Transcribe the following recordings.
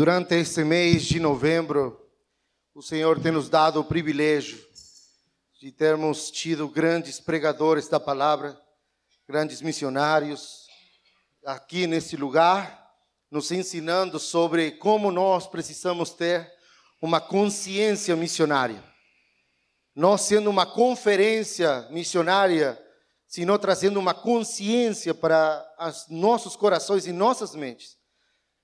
Durante este mês de novembro, o Senhor tem nos dado o privilégio de termos tido grandes pregadores da palavra, grandes missionários aqui nesse lugar, nos ensinando sobre como nós precisamos ter uma consciência missionária. Nós sendo uma conferência missionária, senão trazendo uma consciência para os nossos corações e nossas mentes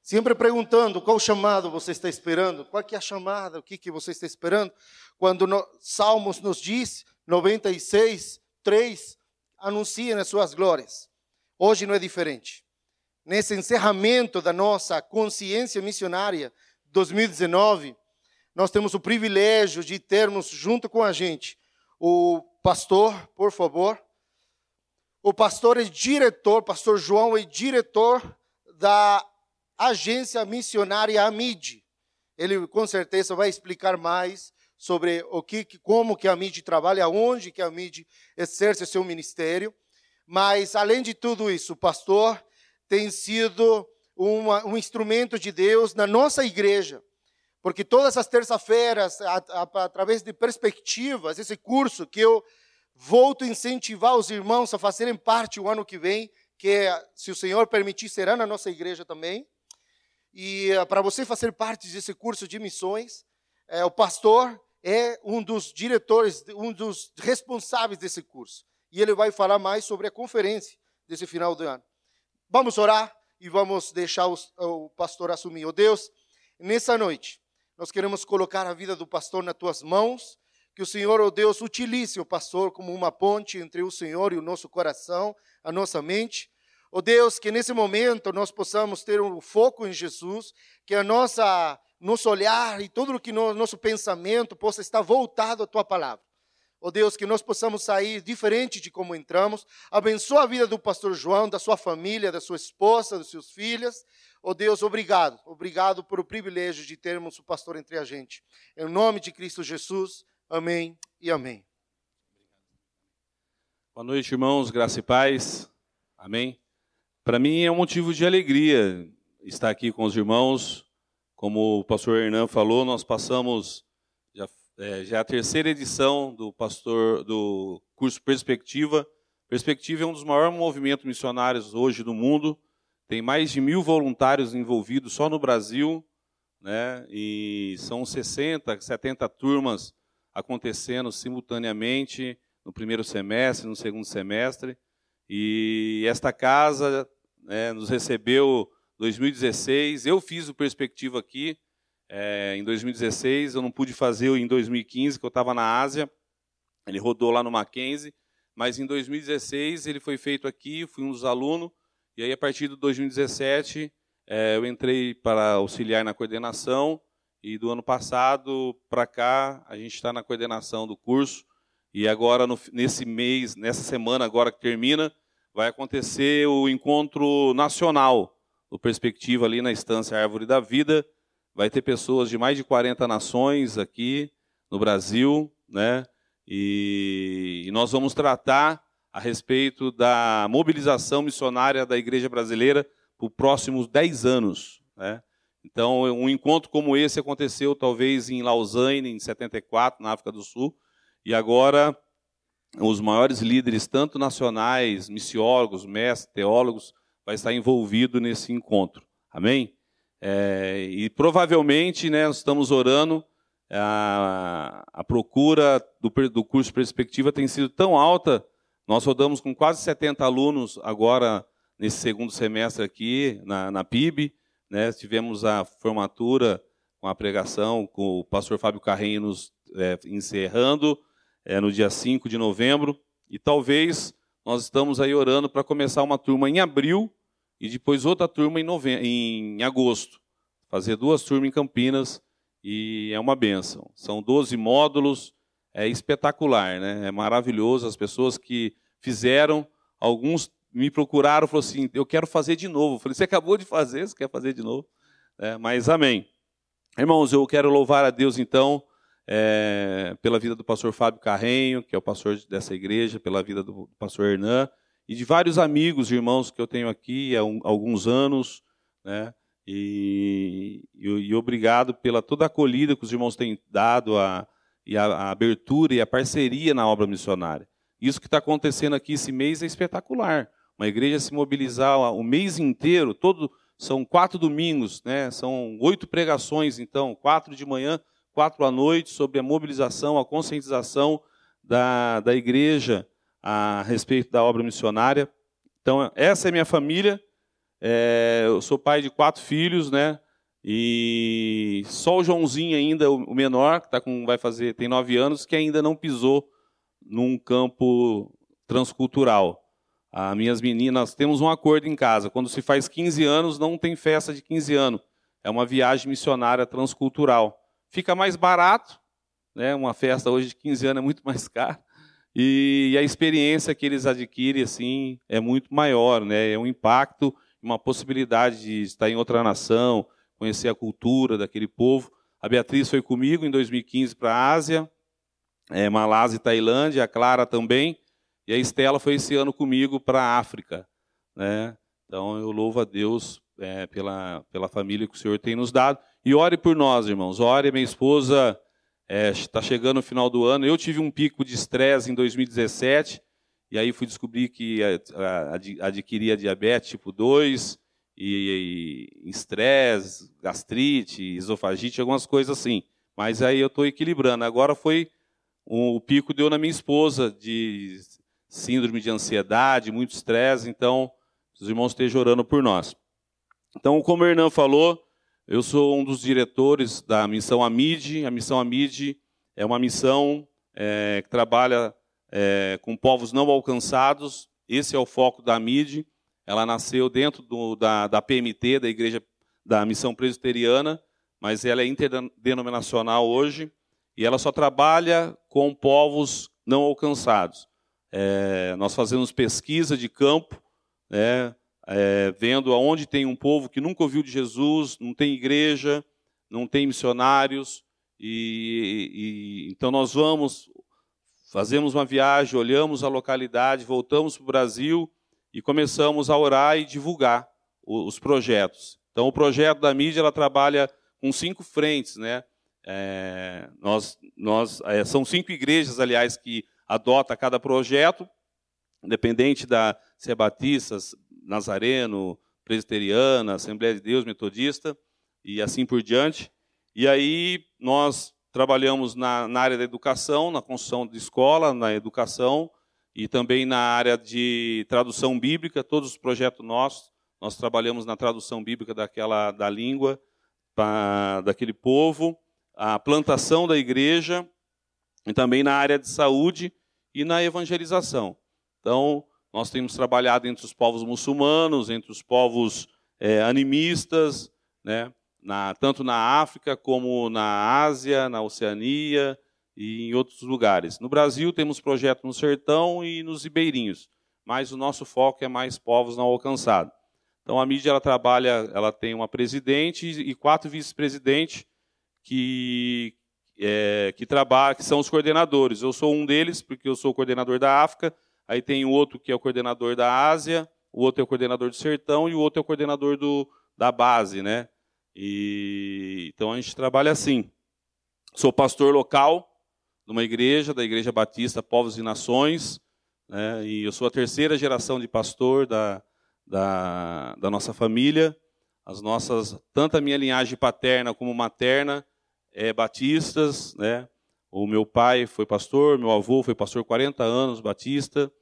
Sempre perguntando qual chamado você está esperando, qual que é a chamada, o que, que você está esperando. Quando no, Salmos nos diz, 96, 3, anunciem as suas glórias. Hoje não é diferente. Nesse encerramento da nossa consciência missionária 2019, nós temos o privilégio de termos junto com a gente o pastor, por favor. O pastor é diretor, pastor João é diretor da agência missionária AMID. Ele com certeza vai explicar mais sobre o que, como que a MID trabalha, onde que a MID exerce seu ministério. Mas além de tudo isso, o pastor tem sido uma, um instrumento de Deus na nossa igreja, porque todas as terças-feiras, através de perspectivas, esse curso que eu volto a incentivar os irmãos a fazerem parte o ano que vem, que se o Senhor permitir será na nossa igreja também. E uh, para você fazer parte desse curso de missões, é, o pastor é um dos diretores, um dos responsáveis desse curso. E ele vai falar mais sobre a conferência desse final do ano. Vamos orar e vamos deixar os, o pastor assumir. Oh Deus, nessa noite, nós queremos colocar a vida do pastor nas tuas mãos. Que o Senhor, oh Deus, utilize o pastor como uma ponte entre o Senhor e o nosso coração, a nossa mente. Oh Deus, que nesse momento nós possamos ter um foco em Jesus, que a nossa nosso olhar e todo o que no, nosso pensamento possa estar voltado à tua palavra. Oh Deus, que nós possamos sair diferente de como entramos. Abençoa a vida do pastor João, da sua família, da sua esposa, dos seus filhos. Oh Deus, obrigado. Obrigado por o privilégio de termos o pastor entre a gente. Em nome de Cristo Jesus. Amém e amém. Boa noite, irmãos. Graça e paz. Amém. Para mim é um motivo de alegria estar aqui com os irmãos. Como o pastor Hernan falou, nós passamos já, é, já a terceira edição do pastor do curso Perspectiva. Perspectiva é um dos maiores movimentos missionários hoje do mundo. Tem mais de mil voluntários envolvidos só no Brasil, né? E são 60, 70 turmas acontecendo simultaneamente no primeiro semestre, no segundo semestre. E esta casa né, nos recebeu 2016. Eu fiz o Perspectiva aqui é, em 2016. Eu não pude fazer em 2015, que eu estava na Ásia. Ele rodou lá no Mackenzie. Mas em 2016 ele foi feito aqui, fui um dos alunos. E aí, a partir de 2017, é, eu entrei para auxiliar na coordenação. E do ano passado para cá, a gente está na coordenação do curso. E agora, no, nesse mês, nessa semana agora que termina, vai acontecer o encontro nacional do Perspectiva ali na Estância Árvore da Vida. Vai ter pessoas de mais de 40 nações aqui no Brasil, né? E, e nós vamos tratar a respeito da mobilização missionária da Igreja Brasileira os próximos 10 anos, né? Então, um encontro como esse aconteceu talvez em Lausanne, em 74, na África do Sul, e agora os maiores líderes, tanto nacionais, missiólogos, mestres, teólogos, vai estar envolvido nesse encontro. Amém? É, e provavelmente, né, nós estamos orando, a, a procura do, do curso Perspectiva tem sido tão alta, nós rodamos com quase 70 alunos agora nesse segundo semestre aqui na, na PIB, né, tivemos a formatura com a pregação, com o pastor Fábio Carrinho nos é, encerrando, é, no dia 5 de novembro, e talvez nós estamos aí orando para começar uma turma em abril e depois outra turma em, em agosto. Fazer duas turmas em Campinas e é uma benção. São 12 módulos, é espetacular, né? é maravilhoso. As pessoas que fizeram, alguns me procuraram falaram assim: eu quero fazer de novo. Eu falei: você acabou de fazer, você quer fazer de novo? É, mas amém. Irmãos, eu quero louvar a Deus então é, pela vida do pastor Fábio Carrenho, que é o pastor dessa igreja, pela vida do pastor Hernan, e de vários amigos, irmãos que eu tenho aqui há um, alguns anos, né? E, e, e, obrigado pela toda a acolhida que os irmãos têm dado, a, e a, a abertura e a parceria na obra missionária. Isso que está acontecendo aqui esse mês é espetacular. Uma igreja se mobilizar o mês inteiro, todo são quatro domingos, né? São oito pregações, então quatro de manhã, quatro à noite sobre a mobilização, a conscientização da, da igreja a respeito da obra missionária. Então essa é minha família. É, eu sou pai de quatro filhos, né? E só o Joãozinho ainda, o menor, que tá com, vai fazer, tem nove anos, que ainda não pisou num campo transcultural. As minhas meninas, temos um acordo em casa. Quando se faz 15 anos, não tem festa de 15 anos. É uma viagem missionária transcultural. Fica mais barato, né? Uma festa hoje de 15 anos é muito mais cara. E a experiência que eles adquirem assim é muito maior, né? É um impacto, uma possibilidade de estar em outra nação, conhecer a cultura daquele povo. A Beatriz foi comigo em 2015 para a Ásia, é, Malásia e Tailândia, a Clara também, e a Estela foi esse ano comigo para a África. Né? Então eu louvo a Deus é, pela, pela família que o Senhor tem nos dado. E ore por nós, irmãos. Ore, minha esposa está é, chegando no final do ano. Eu tive um pico de estresse em 2017, e aí fui descobrir que adquiri a diabetes tipo 2, e estresse, gastrite, esofagite, algumas coisas assim. Mas aí eu estou equilibrando. Agora foi o pico deu na minha esposa de síndrome de ansiedade, muito estresse. Então, os irmãos estejam orando por nós. Então, como o Hernan falou, eu sou um dos diretores da missão Amid. A missão Amid é uma missão é, que trabalha é, com povos não alcançados. Esse é o foco da Amid. Ela nasceu dentro do, da, da PMT, da Igreja da Missão Presbiteriana, mas ela é interdenominacional hoje e ela só trabalha com povos não alcançados. É, nós fazemos pesquisa de campo, né, é, vendo aonde tem um povo que nunca ouviu de Jesus, não tem igreja, não tem missionários, e, e então nós vamos, fazemos uma viagem, olhamos a localidade, voltamos para o Brasil e começamos a orar e divulgar os projetos. Então, o projeto da mídia ela trabalha com cinco frentes, né? É, nós, nós, é, são cinco igrejas, aliás, que adota cada projeto, independente da se é batista, nazareno, presbiteriana, Assembleia de Deus, metodista e assim por diante. E aí nós trabalhamos na, na área da educação, na construção de escola, na educação, e também na área de tradução bíblica, todos os projetos nossos, nós trabalhamos na tradução bíblica daquela da língua pra, daquele povo, a plantação da igreja e também na área de saúde e na evangelização. Então, nós temos trabalhado entre os povos muçulmanos, entre os povos é, animistas, né, na, tanto na África como na Ásia, na Oceania, e em outros lugares. No Brasil temos projeto no Sertão e nos Ribeirinhos, mas o nosso foco é mais povos não alcançados. Então a mídia ela trabalha, ela tem uma presidente e quatro vice-presidentes que é, que que são os coordenadores. Eu sou um deles porque eu sou coordenador da África. Aí tem o outro que é o coordenador da Ásia, o outro é o coordenador do Sertão e o outro é o coordenador do, da base, né? E então a gente trabalha assim. Sou pastor local numa igreja, da Igreja Batista Povos e Nações, né, e eu sou a terceira geração de pastor da, da, da nossa família. As nossas, tanto a minha linhagem paterna como materna, é batistas, né? O meu pai foi pastor, meu avô foi pastor 40 anos, batista.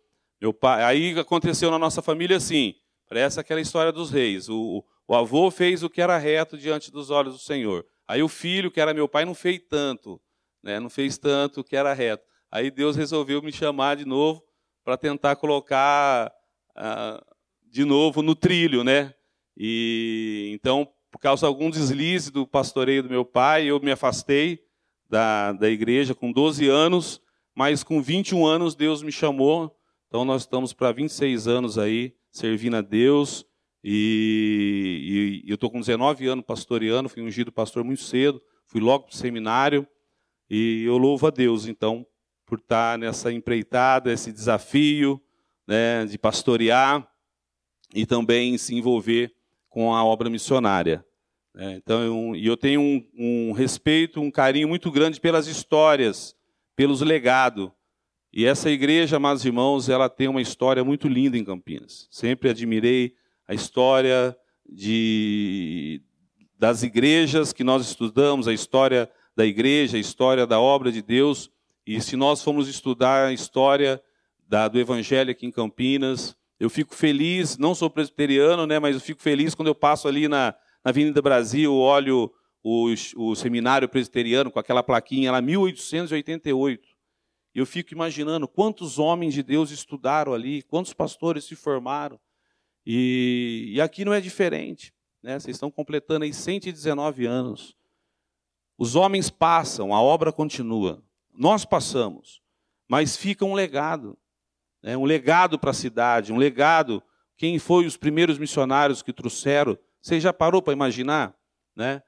Meu pai, aí aconteceu na nossa família assim, parece aquela história dos reis. O, o avô fez o que era reto diante dos olhos do Senhor. Aí o filho, que era meu pai, não fez tanto né, não fez tanto que era reto. Aí Deus resolveu me chamar de novo para tentar colocar ah, de novo no trilho, né? E então, por causa de algum deslize do pastoreio do meu pai, eu me afastei da, da igreja com 12 anos, mas com 21 anos Deus me chamou. Então nós estamos para 26 anos aí servindo a Deus. E, e, e eu estou com 19 anos pastoreando, fui ungido pastor muito cedo, fui logo para o seminário. E eu louvo a Deus, então, por estar nessa empreitada, esse desafio né, de pastorear e também se envolver com a obra missionária. Né? Então, eu, e eu tenho um, um respeito, um carinho muito grande pelas histórias, pelos legados. E essa igreja, amados irmãos, ela tem uma história muito linda em Campinas. Sempre admirei a história de, das igrejas que nós estudamos, a história da igreja, a história da obra de Deus. E se nós formos estudar a história da, do Evangelho aqui em Campinas, eu fico feliz, não sou presbiteriano, né, mas eu fico feliz quando eu passo ali na, na Avenida Brasil, olho o, o seminário presbiteriano com aquela plaquinha lá, 1888. E eu fico imaginando quantos homens de Deus estudaram ali, quantos pastores se formaram. E, e aqui não é diferente. Né? Vocês estão completando aí 119 anos. Os homens passam, a obra continua. Nós passamos, mas fica um legado. Né? Um legado para a cidade, um legado. Quem foi os primeiros missionários que trouxeram? Você já parou para imaginar? Né?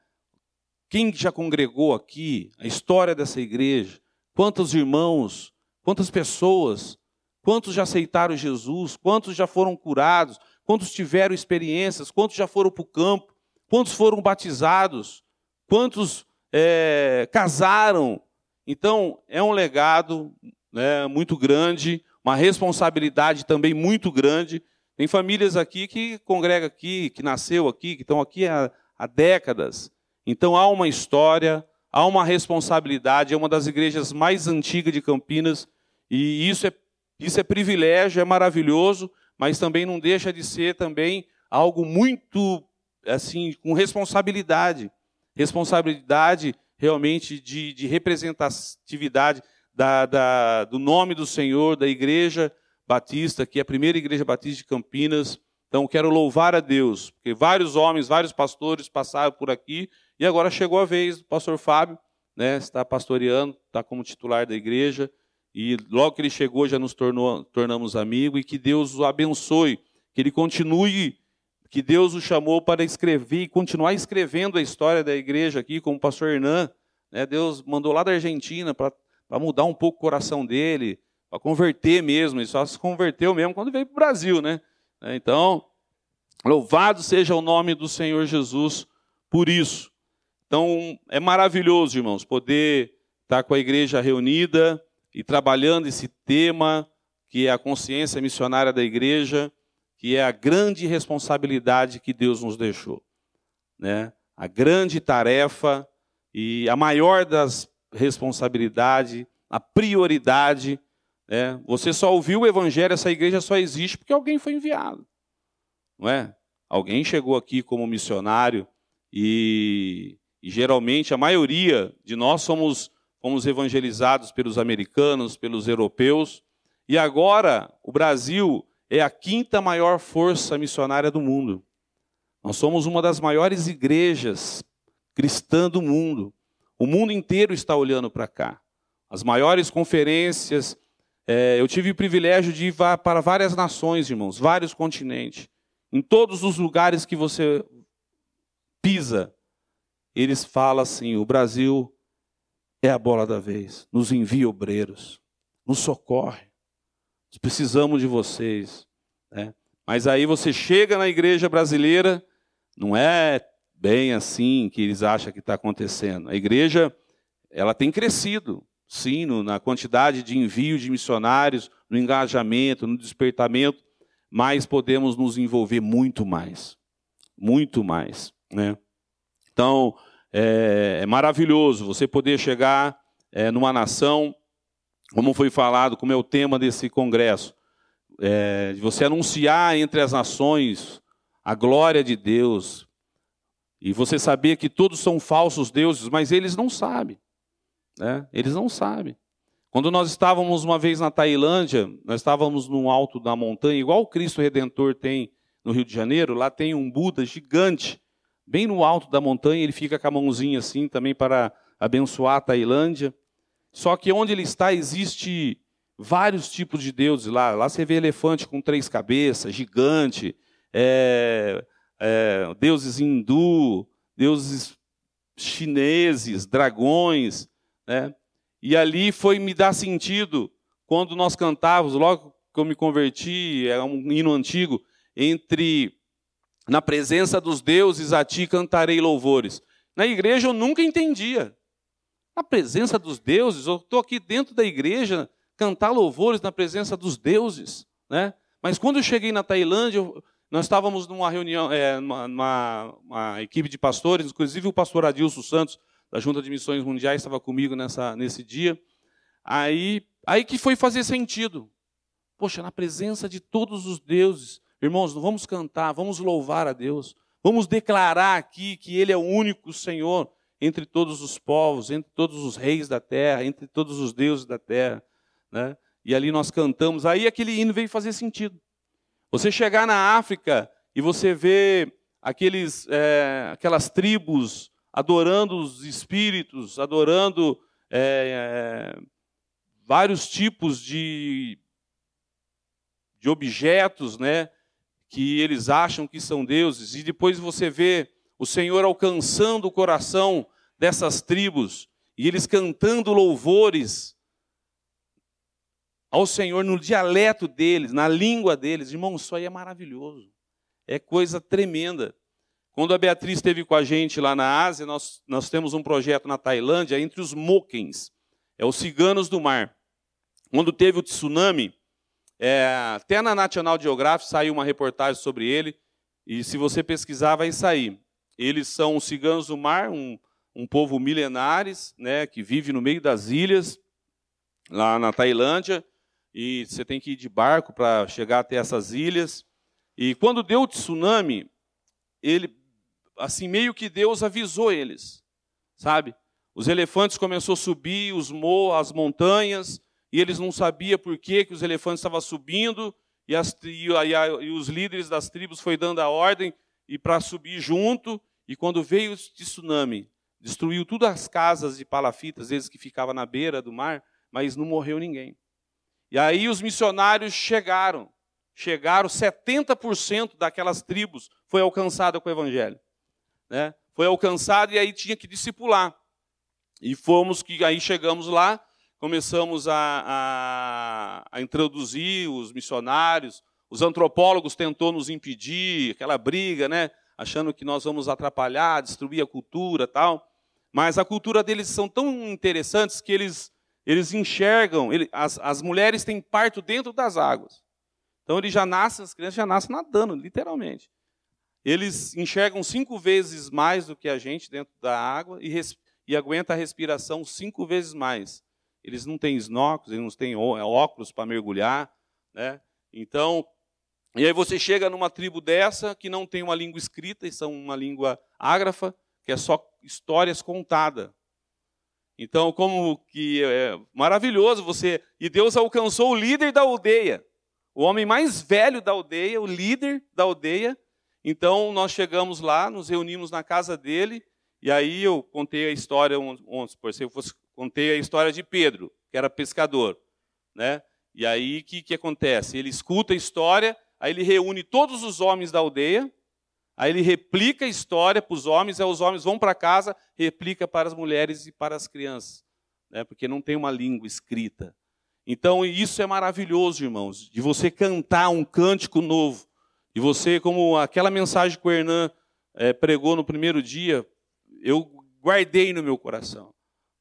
Quem já congregou aqui? A história dessa igreja? Quantos irmãos? Quantas pessoas? Quantos já aceitaram Jesus? Quantos já foram curados? Quantos tiveram experiências? Quantos já foram para o campo? Quantos foram batizados? Quantos é, casaram? Então, é um legado né, muito grande, uma responsabilidade também muito grande. Tem famílias aqui que congregam aqui, que nasceu aqui, que estão aqui há, há décadas. Então há uma história, há uma responsabilidade, é uma das igrejas mais antigas de Campinas, e isso é, isso é privilégio, é maravilhoso, mas também não deixa de ser também algo muito assim com responsabilidade. Responsabilidade realmente de, de representatividade da, da, do nome do Senhor, da igreja batista, que é a primeira igreja batista de Campinas. Então quero louvar a Deus, porque vários homens, vários pastores passaram por aqui e agora chegou a vez do pastor Fábio, né, está pastoreando, está como titular da igreja, e logo que ele chegou já nos tornou, tornamos amigos, e que Deus o abençoe, que ele continue, que Deus o chamou para escrever e continuar escrevendo a história da igreja aqui, como o pastor Hernan, né, Deus mandou lá da Argentina para mudar um pouco o coração dele, para converter mesmo, ele só se converteu mesmo quando veio para o Brasil, né? Então, louvado seja o nome do Senhor Jesus por isso. Então, é maravilhoso, irmãos, poder estar com a igreja reunida e trabalhando esse tema que é a consciência missionária da igreja, que é a grande responsabilidade que Deus nos deixou, né? A grande tarefa e a maior das responsabilidades, a prioridade, né? Você só ouviu o evangelho, essa igreja só existe porque alguém foi enviado, não é? Alguém chegou aqui como missionário e e geralmente a maioria de nós somos, fomos evangelizados pelos americanos, pelos europeus. E agora o Brasil é a quinta maior força missionária do mundo. Nós somos uma das maiores igrejas cristãs do mundo. O mundo inteiro está olhando para cá. As maiores conferências. É, eu tive o privilégio de ir para várias nações, irmãos, vários continentes. Em todos os lugares que você pisa, eles falam assim: o Brasil é a bola da vez, nos envia obreiros, nos socorre, nós precisamos de vocês. Né? Mas aí você chega na igreja brasileira, não é bem assim que eles acham que está acontecendo. A igreja ela tem crescido, sim, na quantidade de envio de missionários, no engajamento, no despertamento, mas podemos nos envolver muito mais, muito mais, né? Então, é, é maravilhoso você poder chegar é, numa nação, como foi falado, como é o tema desse congresso, é, de você anunciar entre as nações a glória de Deus, e você saber que todos são falsos deuses, mas eles não sabem. Né? Eles não sabem. Quando nós estávamos uma vez na Tailândia, nós estávamos no alto da montanha, igual o Cristo Redentor tem no Rio de Janeiro, lá tem um Buda gigante bem no alto da montanha, ele fica com a mãozinha assim também para abençoar a Tailândia. Só que onde ele está existe vários tipos de deuses lá. Lá você vê elefante com três cabeças, gigante, é, é, deuses hindu, deuses chineses, dragões, né? E ali foi me dar sentido quando nós cantávamos, logo que eu me converti, é um hino antigo, entre Na presença dos deuses a ti cantarei louvores. Na igreja eu nunca entendia. Na presença dos deuses, eu estou aqui dentro da igreja cantar louvores na presença dos deuses, né? Mas quando eu cheguei na Tailândia, nós estávamos numa reunião, é, numa, uma equipe de pastores, inclusive o pastor Adilson Santos, da Junta de Missões Mundiais, estava comigo nessa, nesse dia. Aí, aí que foi fazer sentido. Poxa, na presença de todos os deuses, irmãos, vamos cantar, vamos louvar a Deus, vamos declarar aqui que Ele é o único Senhor entre todos os povos, entre todos os reis da terra, entre todos os deuses da terra. Né? E ali nós cantamos, aí aquele hino veio fazer sentido. Você chegar na África e você vê aqueles, é, aquelas tribos adorando os espíritos, adorando é, é, vários tipos de, de objetos, né, que eles acham que são deuses, e depois você vê o Senhor alcançando o coração dessas tribos e eles cantando louvores ao Senhor no dialeto deles, na língua deles. Irmão, isso aí é maravilhoso. É coisa tremenda. Quando a Beatriz esteve com a gente lá na Ásia, nós, nós temos um projeto na Tailândia entre os Mokens, é os ciganos do mar. Quando teve o tsunami, é, até na National Geographic saiu uma reportagem sobre ele, e se você pesquisar, vai sair. Eles são os ciganos do mar, um, um povo milenares, né, que vive no meio das ilhas, lá na Tailândia, e você tem que ir de barco para chegar até essas ilhas. E quando deu o tsunami, ele, assim, meio que Deus avisou eles, sabe? Os elefantes começaram a subir os morros, as montanhas, e eles não sabiam por que, que os elefantes estavam subindo, e, as, e, e, os líderes das tribos foi dando a ordem e para subir junto, e quando veio o tsunami, destruiu todas as casas de palafitas, eles que ficavam na beira do mar, mas não morreu ninguém. E aí os missionários chegaram, chegaram, 70% daquelas tribos foi alcançada com o evangelho. Né? Foi alcançado e aí tinha que discipular. E fomos que aí chegamos lá, começamos a, a, a introduzir os missionários, os antropólogos tentou nos impedir, aquela briga, né? Achando que nós vamos atrapalhar, destruir a cultura, tal. Mas a cultura deles são tão interessantes que eles eles enxergam, ele, as, as mulheres têm parto dentro das águas. Então eles já nascem, as crianças já nascem nadando, literalmente. Eles enxergam cinco vezes mais do que a gente dentro da água e, e aguenta a respiração cinco vezes mais. Eles não têm snorkels, eles não têm óculos para mergulhar, né? Então, e aí você chega numa tribo dessa que não tem uma língua escrita, e são uma língua ágrafa, que é só histórias contadas. Então, como que é maravilhoso você. E Deus alcançou o líder da aldeia, o homem mais velho da aldeia, o líder da aldeia. Então, nós chegamos lá, nos reunimos na casa dele, e aí eu contei a história, por se eu fosse, contei a história de Pedro, que era pescador, né? E aí o que, que acontece? Ele escuta a história, aí ele reúne todos os homens da aldeia, Aí ele replica a história para os homens, aí os homens vão para casa, replica para as mulheres e para as crianças, né? porque não tem uma língua escrita. Então isso é maravilhoso, irmãos, de você cantar um cântico novo, de você, como aquela mensagem que o Hernan é, pregou no primeiro dia, eu guardei no meu coração,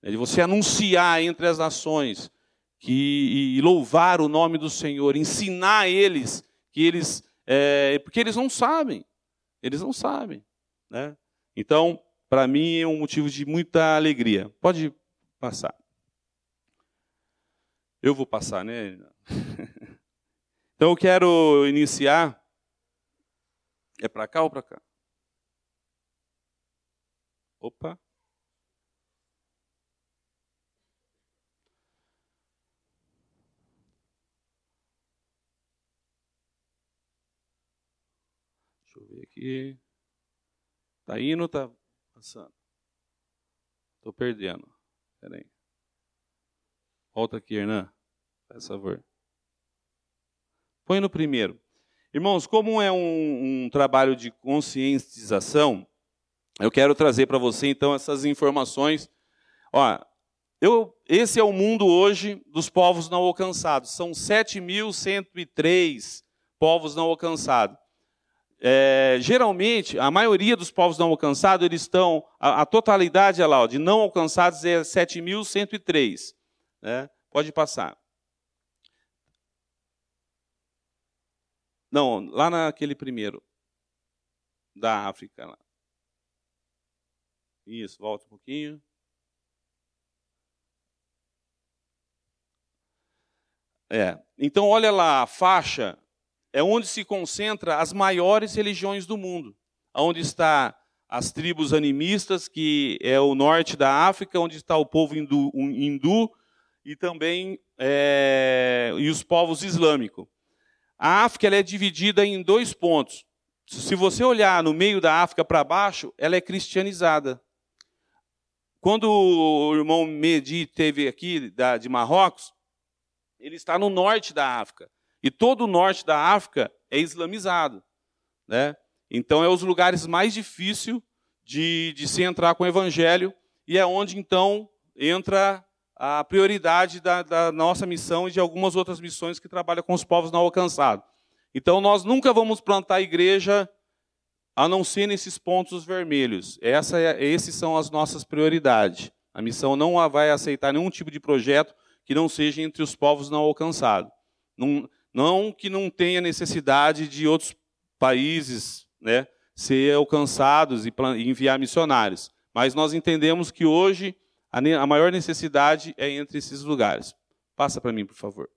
né? de você anunciar entre as nações que, e louvar o nome do Senhor, ensinar eles que eles, é, porque eles não sabem. Eles não sabem. Né? Então, para mim, é um motivo de muita alegria. Pode passar. Eu vou passar, né? então, eu quero iniciar. É para cá ou para cá? Opa. aqui. Tá indo tá passando? Tô perdendo. Espera aí. Volta aqui, Hernan. Faz favor. Põe no primeiro. Irmãos, como é um, um trabalho de conscientização, eu quero trazer para você então essas informações. Ó, eu, esse é o mundo hoje dos povos não alcançados. São 7.103 povos não alcançados. é, geralmente, a maioria dos povos não alcançados, eles estão, a, a totalidade é lá, de não alcançados é 7.103. Né? Pode passar. Não, lá naquele primeiro, da África. Lá. Isso, volta um pouquinho. É. Então, olha lá, a faixa é onde se concentra as maiores religiões do mundo, onde está as tribos animistas, que é o norte da África, onde está o povo hindu, hindu e também é, e os povos islâmicos. A África é dividida em dois pontos. Se você olhar no meio da África para baixo, ela é cristianizada. Quando o irmão Medi teve aqui de Marrocos, ele está no norte da África. E todo o norte da África é islamizado. Né? Então, é os lugares mais difíceis de, de se entrar com o evangelho, e é onde, então, entra a prioridade da, da, nossa missão e de algumas outras missões que trabalham com os povos não alcançados. Então, nós nunca vamos plantar igreja a não ser nesses pontos vermelhos. Essa é, esses são as nossas prioridades. A missão não vai aceitar nenhum tipo de projeto que não seja entre os povos não alcançados. Não, não que não tenha necessidade de outros países né, ser alcançados e enviar missionários. Mas nós entendemos que hoje a maior necessidade é entre esses lugares. Passa para mim, por favor.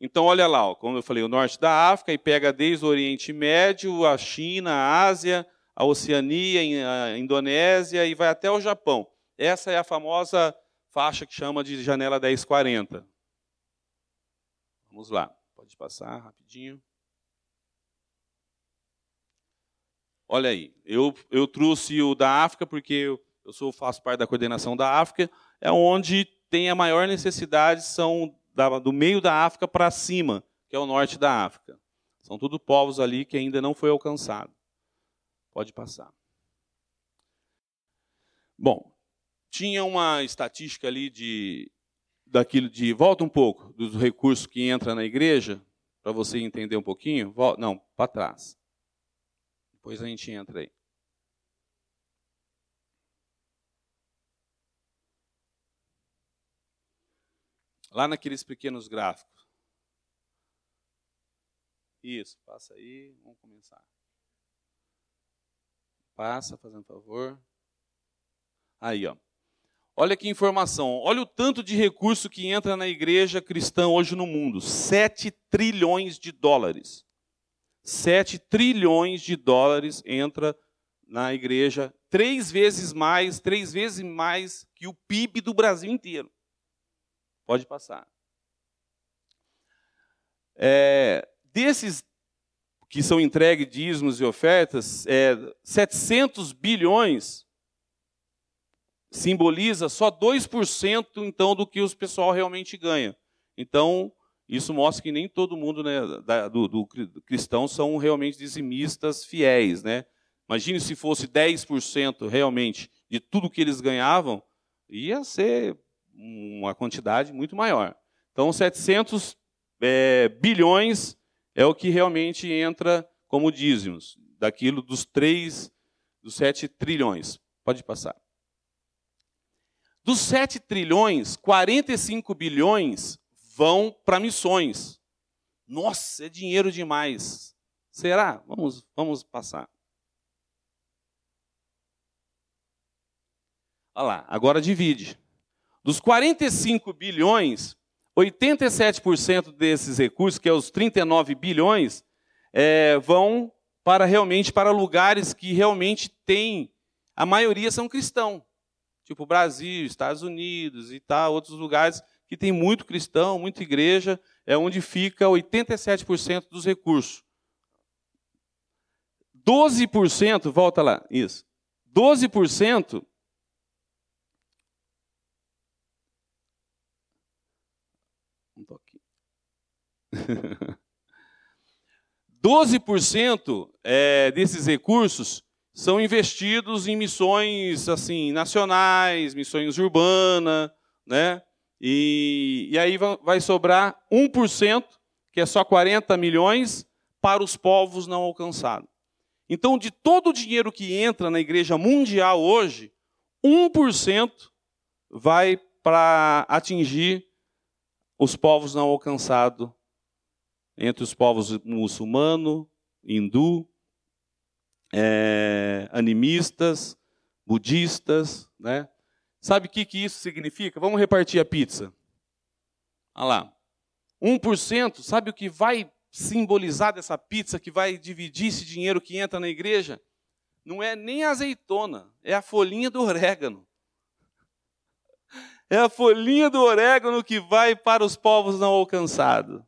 Então, olha lá, ó, como eu falei, o norte da África, e pega desde o Oriente Médio, a China, a Ásia, a Oceania, a Indonésia, e vai até o Japão. Essa é a famosa faixa que chama de janela 1040. Vamos lá, pode passar rapidinho. Olha aí, eu, eu trouxe o da África porque eu, eu sou, faço parte da coordenação da África, é onde tem a maior necessidade, são da, do meio da África para cima, que é o norte da África. São tudo povos ali que ainda não foi alcançado. Pode passar. Bom, tinha uma estatística ali de daquilo de volta um pouco dos recursos que entra na igreja para você entender um pouquinho. Volta, não, para trás. Depois a gente entra aí. Lá naqueles pequenos gráficos. Isso, passa aí, vamos começar. Passa, fazendo favor. Aí, ó. Olha que informação, olha o tanto de recurso que entra na igreja cristã hoje no mundo: 7 trilhões de dólares. 7 trilhões de dólares entra na igreja, três vezes mais, três vezes mais que o PIB do Brasil inteiro. Pode passar. É, desses que são entregues dízimos e ofertas, é, 700 bilhões simboliza só 2% então do que os pessoal realmente ganha. Então, isso mostra que nem todo mundo né, da, do, do, cristão são realmente dizimistas fiéis. Né? Imagine se fosse 10% realmente de tudo que eles ganhavam, ia ser uma quantidade muito maior. Então, 700 é, bilhões é o que realmente entra como dízimos, daquilo dos 3, dos 7 trilhões. Pode passar. Dos 7 trilhões, 45 bilhões vão para missões. Nossa, é dinheiro demais. Será? Vamos, vamos passar. Olha lá, agora divide. Dos 45 bilhões, 87% desses recursos, que é os 39 bilhões, é, vão para realmente para lugares que realmente têm, a maioria são cristãos tipo Brasil, Estados Unidos e tal, outros lugares que tem muito cristão, muita igreja, é onde fica 87% dos recursos. 12%, volta lá, isso. 12% Um toque. 12% é, desses recursos são investidos em missões assim nacionais, missões urbanas, né? E, e aí vai sobrar 1%, que é só 40 milhões, para os povos não alcançados. Então, de todo o dinheiro que entra na igreja mundial hoje, 1% vai para atingir os povos não alcançados, entre os povos muçulmano, hindu, é, animistas, budistas, né? Sabe o que, que isso significa? Vamos repartir a pizza. Olha lá. 1%, sabe o que vai simbolizar dessa pizza, que vai dividir esse dinheiro que entra na igreja? Não é nem azeitona, é a folhinha do orégano. É a folhinha do orégano que vai para os povos não alcançados,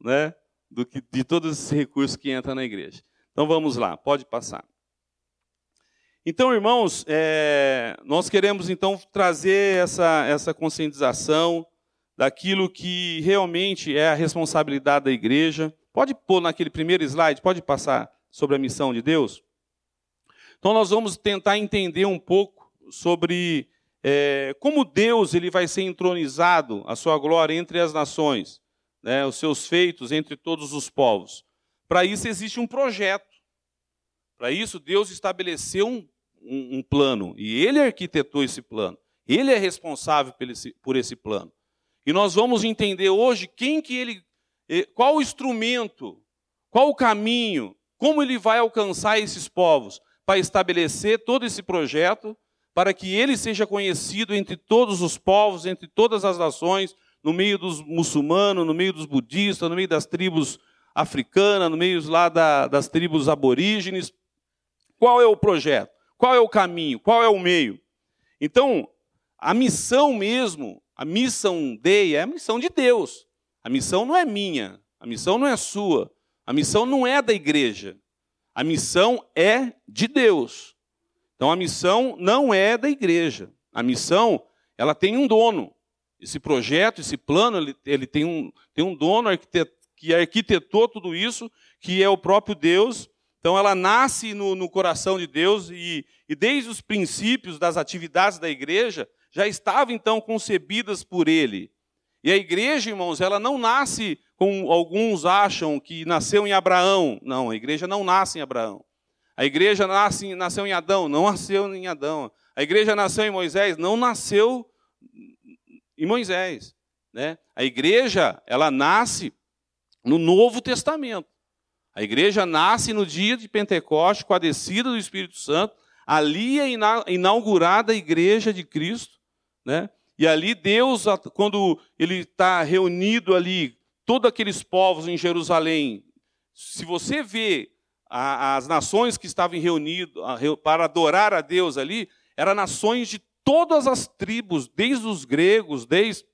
né? Do que, de todos esses recursos que entram na igreja. Então vamos lá, pode passar. Então, irmãos, é, nós queremos então trazer essa, essa conscientização daquilo que realmente é a responsabilidade da igreja. Pode pôr naquele primeiro slide, pode passar sobre a missão de Deus? Então, nós vamos tentar entender um pouco sobre é, como Deus ele vai ser entronizado, a sua glória entre as nações, né, os seus feitos entre todos os povos. Para isso existe um projeto. Para isso, Deus estabeleceu um um, um plano e ele arquitetou esse plano. Ele é responsável por esse, por esse plano. E nós vamos entender hoje quem que ele, eh, qual o instrumento, qual o caminho, como ele vai alcançar esses povos para estabelecer todo esse projeto, para que ele seja conhecido entre todos os povos, entre todas as nações, no meio dos muçulmanos, no meio dos budistas, no meio das tribos africanas, no meio lá da, das tribos aborígenes. Qual é o projeto? Qual é o caminho? Qual é o meio? Então, a missão mesmo, a missão dei é a missão de Deus. A missão não é minha, a missão não é sua, a missão não é da igreja. A missão é de Deus. Então a missão não é da igreja. A missão, ela tem um dono. Esse projeto, esse plano, ele, ele tem, um, tem um dono que arquitetou tudo isso, que é o próprio Deus, então ela nasce no, no coração de Deus e, e, desde os princípios das atividades da igreja já estavam então concebidas por Ele. E a igreja, irmãos, ela não nasce como alguns acham que nasceu em Abraão. Não, a igreja não nasce em Abraão. A igreja nasce, nasceu em Adão, não nasceu em Adão. A igreja nasceu em Moisés, não nasceu em Moisés. Né? A igreja, ela nasce no Novo Testamento. A igreja nasce no dia de Pentecostes, com a descida do Espírito Santo. Ali é inaugurada a igreja de Cristo. Né? E ali Deus, quando ele está reunido ali, todos aqueles povos em Jerusalém, se você vê as nações que estavam reunidas para adorar a Deus ali, eram nações de todas as tribos, desde os gregos, desde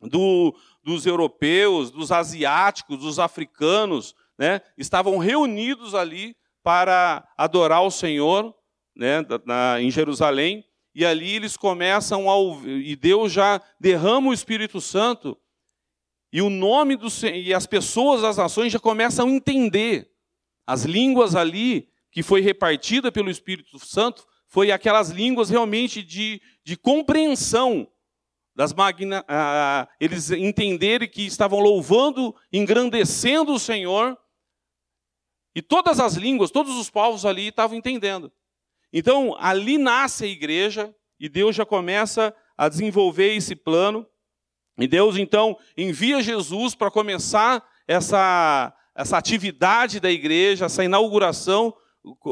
do, dos europeus, dos asiáticos, dos africanos, né, estavam reunidos ali para adorar o Senhor né, na, em Jerusalém, e ali eles começam a e Deus já derrama o Espírito Santo, e o nome do e as pessoas das nações já começam a entender. As línguas ali que foi repartida pelo Espírito Santo foi aquelas línguas realmente de, de compreensão das magna, ah, eles entenderem que estavam louvando, engrandecendo o Senhor e todas as línguas, todos os povos ali estavam entendendo. Então, ali nasce a igreja e Deus já começa a desenvolver esse plano. E Deus, então, envia Jesus para começar essa, essa atividade da igreja, essa inauguração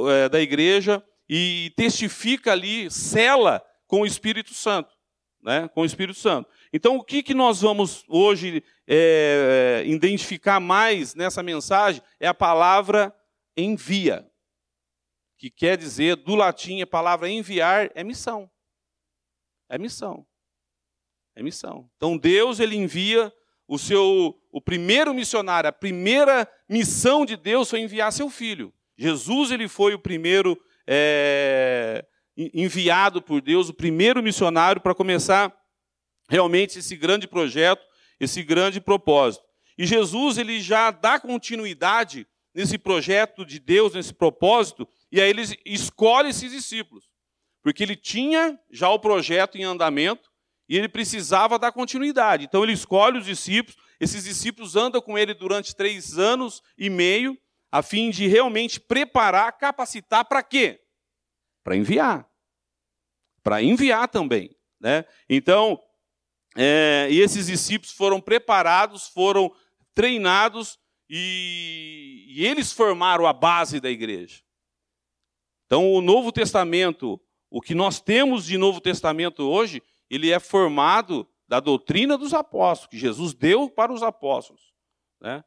é, da igreja, e testifica ali, cela com o Espírito Santo. Né, com o Espírito Santo. Então, o que, que nós vamos hoje é, identificar mais nessa mensagem é a palavra envia, que quer dizer, do latim, a palavra enviar é missão. É missão. É missão. Então, Deus, ele envia o seu, o primeiro missionário, a primeira missão de Deus foi enviar seu filho. Jesus, ele foi o primeiro é, enviado por Deus, o primeiro missionário para começar realmente esse grande projeto, esse grande propósito. E Jesus ele já dá continuidade nesse projeto de Deus, nesse propósito, e aí ele escolhe esses discípulos. Porque ele tinha já o projeto em andamento e ele precisava dar continuidade. Então ele escolhe os discípulos, esses discípulos andam com ele durante três anos e meio, a fim de realmente preparar, capacitar para quê? Para enviar. Para enviar também. Né? Então, é, e esses discípulos foram preparados, foram treinados e, e eles formaram a base da igreja. Então, o Novo Testamento, o que nós temos de Novo Testamento hoje, ele é formado da doutrina dos apóstolos, que Jesus deu para os apóstolos. Né?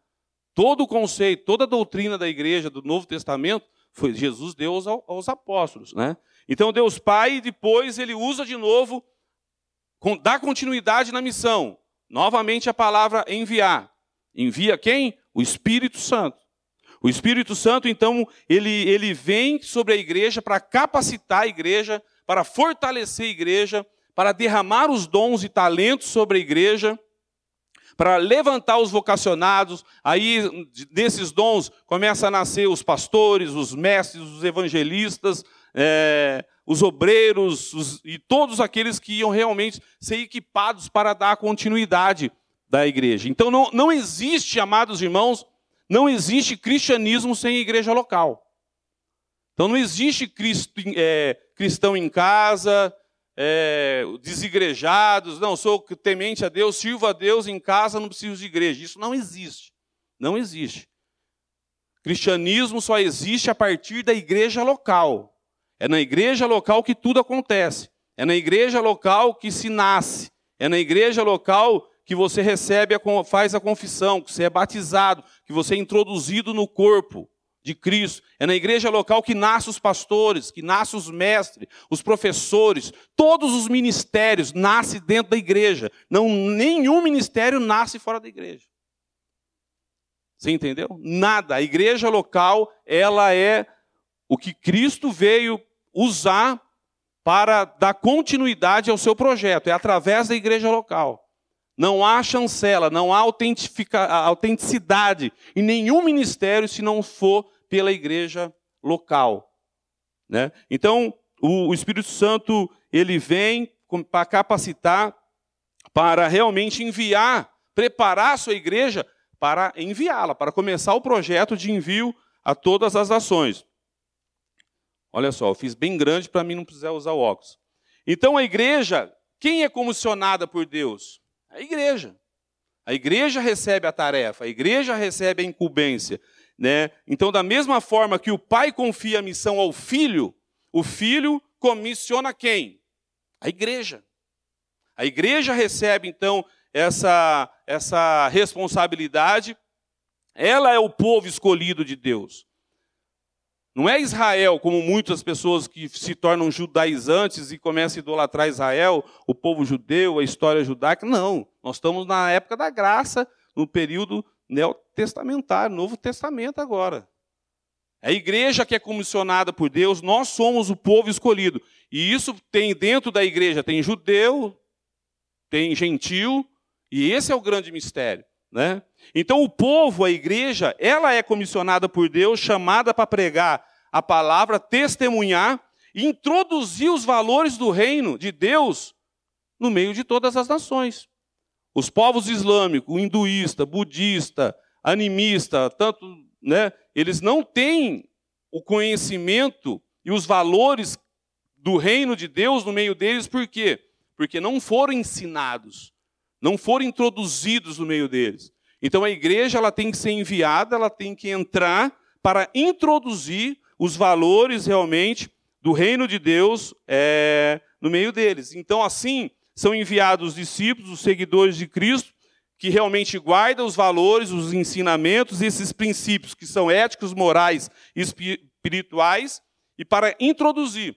Todo o conceito, toda a doutrina da igreja do Novo Testamento, foi Jesus deu aos, aos apóstolos. Né? Então, Deus Pai, depois ele usa de novo, dá continuidade na missão. Novamente a palavra enviar. Envia quem? O Espírito Santo. O Espírito Santo, então, ele, ele vem sobre a igreja para capacitar a igreja, para fortalecer a igreja, para derramar os dons e talentos sobre a igreja, para levantar os vocacionados. Aí, desses dons, começa a nascer os pastores, os mestres, os evangelistas, é, os obreiros os, e todos aqueles que iam realmente ser equipados para dar continuidade da igreja. Então não, não existe, amados irmãos, não existe cristianismo sem igreja local. Então não existe é, cristão em casa, é, desigrejados, não, sou temente a Deus, sirvo a Deus em casa, não preciso de igreja. Isso não existe. Não existe. Cristianismo só existe a partir da igreja local. É na igreja local que tudo acontece. É na igreja local que se nasce. É na igreja local que você recebe, a, faz a confissão, que você é batizado, que você é introduzido no corpo de Cristo. É na igreja local que nascem os pastores, que nascem os mestres, os professores, todos os ministérios nascem dentro da igreja. Não, nenhum ministério nasce fora da igreja. Você entendeu? Nada. A igreja local, ela é o que Cristo veio usar para dar continuidade ao seu projeto, é através da igreja local. Não há chancela, não há autenticidade em nenhum ministério se não for pela igreja local. Né? Então, o, o Espírito Santo ele vem para capacitar, para realmente enviar, preparar a sua igreja para enviá-la, para começar o projeto de envio a todas as nações. Olha só, eu fiz bem grande para mim não precisar usar o óculos. Então a igreja, quem é comissionada por Deus? A igreja. A igreja recebe a tarefa, a igreja recebe a incumbência. Né? Então, da mesma forma que o pai confia a missão ao filho, o filho comissiona quem? A igreja. A igreja recebe, então, essa, essa responsabilidade. Ela é o povo escolhido de Deus. Não é Israel, como muitas pessoas que se tornam judaizantes e começam a idolatrar Israel, o povo judeu, a história judaica. Não. Nós estamos na época da graça, no período neotestamentário, Novo Testamento agora. É a igreja que é comissionada por Deus, nós somos o povo escolhido. E isso tem dentro da igreja, tem judeu, tem gentil, e esse é o grande mistério. Né? Então, o povo, a igreja, ela é comissionada por Deus, chamada para pregar a palavra, testemunhar e introduzir os valores do reino de Deus no meio de todas as nações. Os povos islâmicos, hinduísta, budista, animista, tanto, né, eles não têm o conhecimento e os valores do reino de Deus no meio deles, por quê? Porque não foram ensinados não foram introduzidos no meio deles. Então a igreja ela tem que ser enviada, ela tem que entrar para introduzir os valores realmente do reino de Deus é, no meio deles. Então assim são enviados os discípulos, os seguidores de Cristo, que realmente guardam os valores, os ensinamentos, esses princípios que são éticos, morais e espirituais, e para introduzir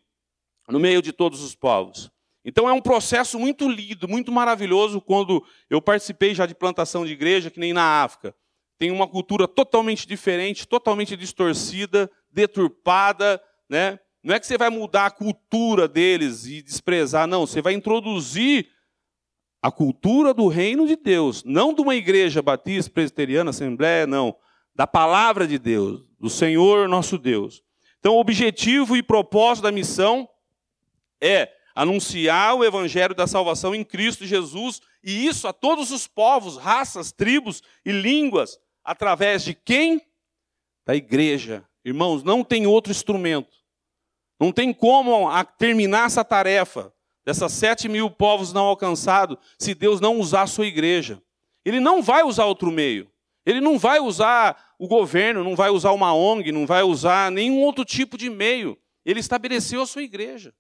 no meio de todos os povos. Então é um processo muito lindo, muito maravilhoso quando eu participei já de plantação de igreja, que nem na África. Tem uma cultura totalmente diferente, totalmente distorcida, deturpada, né? Não é que você vai mudar a cultura deles e desprezar, não, você vai introduzir a cultura do reino de Deus, não de uma igreja batista, presbiteriana, assembleia, não, da palavra de Deus, do Senhor nosso Deus. Então, o objetivo e propósito da missão é anunciar o evangelho da salvação em Cristo Jesus, e isso a todos os povos, raças, tribos e línguas, através de quem? da igreja. Irmãos, não tem outro instrumento. Não tem como terminar essa tarefa dessas sete mil povos não alcançados se Deus não usar a sua igreja. Ele não vai usar outro meio. Ele não vai usar o governo, não vai usar uma ONG, não vai usar nenhum outro tipo de meio. Ele estabeleceu a sua igreja.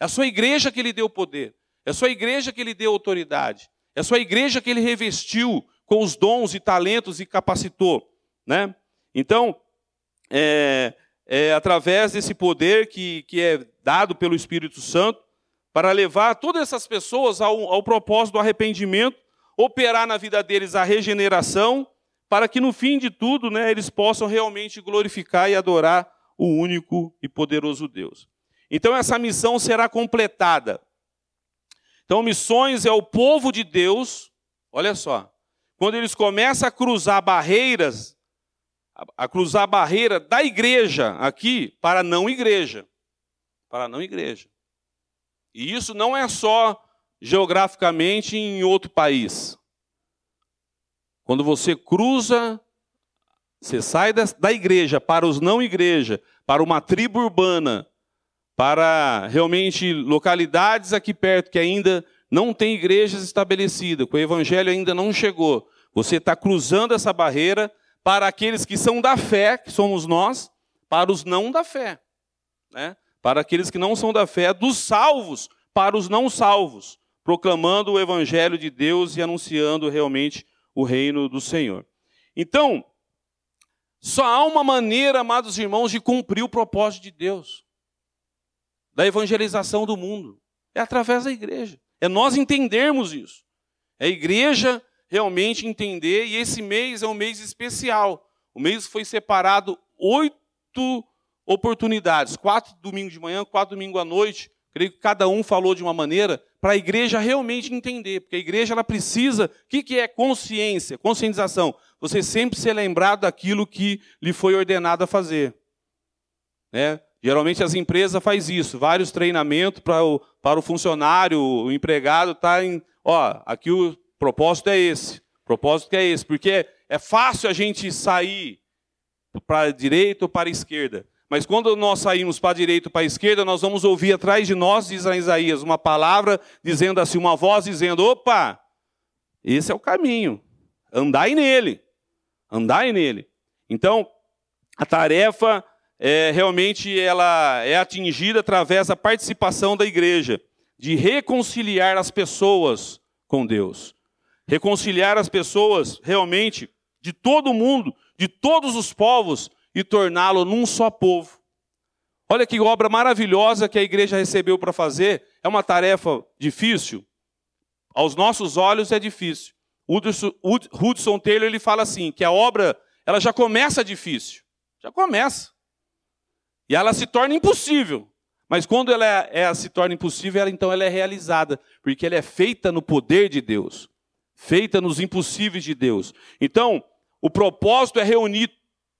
É a sua igreja que ele deu poder. É a sua igreja que ele deu autoridade. É a sua igreja que ele revestiu com os dons e talentos e capacitou. Né? Então, é, é através desse poder que, que é dado pelo Espírito Santo para levar todas essas pessoas ao, ao propósito do arrependimento, operar na vida deles a regeneração, para que no fim de tudo né, eles possam realmente glorificar e adorar o único e poderoso Deus. Então essa missão será completada. Então, missões é o povo de Deus, olha só, quando eles começam a cruzar barreiras, a cruzar a barreira da igreja aqui para a não igreja. Para a não igreja. E isso não é só geograficamente em outro país. Quando você cruza, você sai da igreja para os não igreja, para uma tribo urbana, para realmente localidades aqui perto que ainda não tem igrejas estabelecidas, que o evangelho ainda não chegou. Você está cruzando essa barreira para aqueles que são da fé, que somos nós, para os não da fé. Né? Para aqueles que não são da fé, dos salvos para os não salvos, proclamando o evangelho de Deus e anunciando realmente o reino do Senhor. Então, só há uma maneira, amados irmãos, de cumprir o propósito de Deus da evangelização do mundo. É através da igreja. É nós entendermos isso. É a igreja realmente entender, e esse mês é um mês especial. O mês foi separado oito oportunidades, quatro domingos de manhã, quatro domingos à noite. Creio que cada um falou de uma maneira para a igreja realmente entender, porque a igreja ela precisa. O que, que é consciência, conscientização? Você sempre ser lembrado daquilo que lhe foi ordenado a fazer. Né? Geralmente as empresas faz isso, vários treinamentos para o, para o funcionário, o empregado tá em, ó, aqui o propósito é esse, propósito é esse, porque é fácil a gente sair para a direita ou para a esquerda. Mas quando nós saímos para a direita ou para a esquerda, nós vamos ouvir atrás de nós, diz Isaías, uma palavra dizendo assim, uma voz dizendo: opa, esse é o caminho, andai nele, andai nele. Então, a tarefa é, realmente ela é atingida através da participação da igreja, de reconciliar as pessoas com Deus. Reconciliar as pessoas realmente de todo o mundo, de todos os povos, e torná-lo num só povo. Olha que obra maravilhosa que a igreja recebeu para fazer. É uma tarefa difícil? Aos nossos olhos é difícil. Hudson Taylor ele fala assim, que a obra ela já começa difícil. Já começa. E ela se torna impossível. Mas quando ela, é, ela se torna impossível, ela, então ela é realizada, porque ela é feita no poder de Deus, feita nos impossíveis de Deus. Então, o propósito é reunir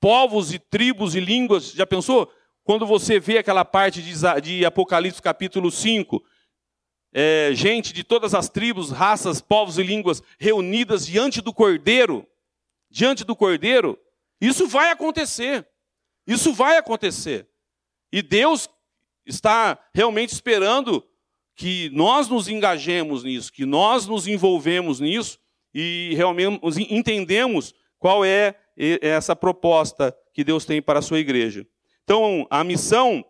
povos e tribos e línguas. Já pensou? Quando você vê aquela parte de, Apocalipse capítulo 5, é, gente de todas as tribos, raças, povos e línguas reunidas diante do Cordeiro, diante do Cordeiro, isso vai acontecer. Isso vai acontecer. E Deus está realmente esperando que nós nos engajemos nisso, que nós nos envolvemos nisso e realmente entendemos qual é essa proposta que Deus tem para a sua igreja. Então, a missão,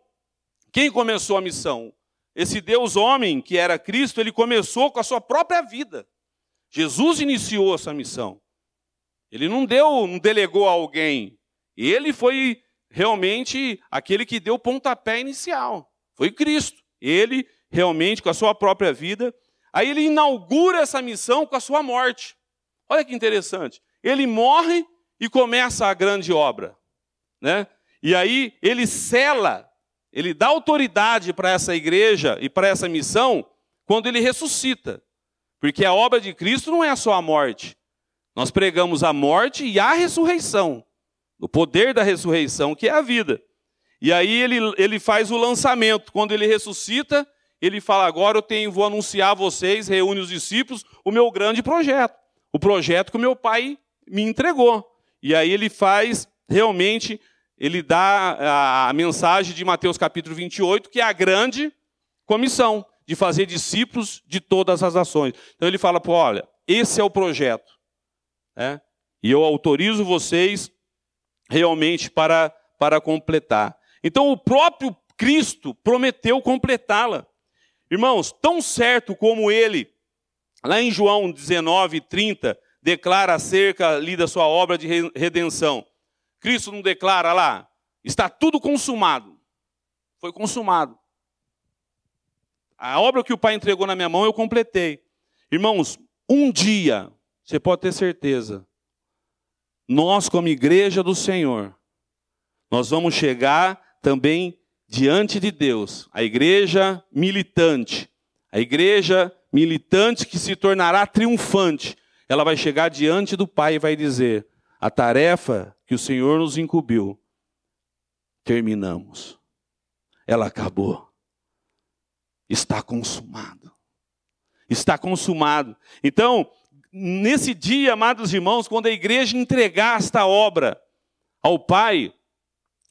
quem começou a missão? Esse Deus homem, que era Cristo, ele começou com a sua própria vida. Jesus iniciou essa missão. Ele não deu, não delegou a alguém. Ele foi realmente aquele que deu o pontapé inicial. Foi Cristo. Ele realmente, com a sua própria vida. Aí ele inaugura essa missão com a sua morte. Olha que interessante. Ele morre e começa a grande obra. Né? E aí ele cela, ele dá autoridade para essa igreja e para essa missão quando ele ressuscita. Porque a obra de Cristo não é só a morte. Nós pregamos a morte e a ressurreição o poder da ressurreição, que é a vida. E aí ele, ele faz o lançamento. Quando ele ressuscita, ele fala: agora eu tenho, vou anunciar a vocês, reúne os discípulos, o meu grande projeto. O projeto que o meu pai me entregou. E aí ele faz realmente ele dá a, mensagem de Mateus capítulo 28, que é a grande comissão de fazer discípulos de todas as ações. Então ele fala, pô, olha, esse é o projeto. Né? E eu autorizo vocês realmente para, para completar. Então o próprio Cristo prometeu completá-la. Irmãos, tão certo como ele, lá em João 19, 30, declara acerca ali da sua obra de redenção. Cristo não declara lá, está tudo consumado. Foi consumado. A obra que o Pai entregou na minha mão eu completei. Irmãos, um dia, você pode ter certeza, nós, como igreja do Senhor, nós vamos chegar também diante de Deus, a igreja militante, a igreja militante que se tornará triunfante, ela vai chegar diante do Pai e vai dizer: a tarefa que o Senhor nos incumbiu, terminamos. Ela acabou. Está consumado. Está consumado. Então, nesse dia, amados irmãos, quando a igreja entregar esta obra ao Pai,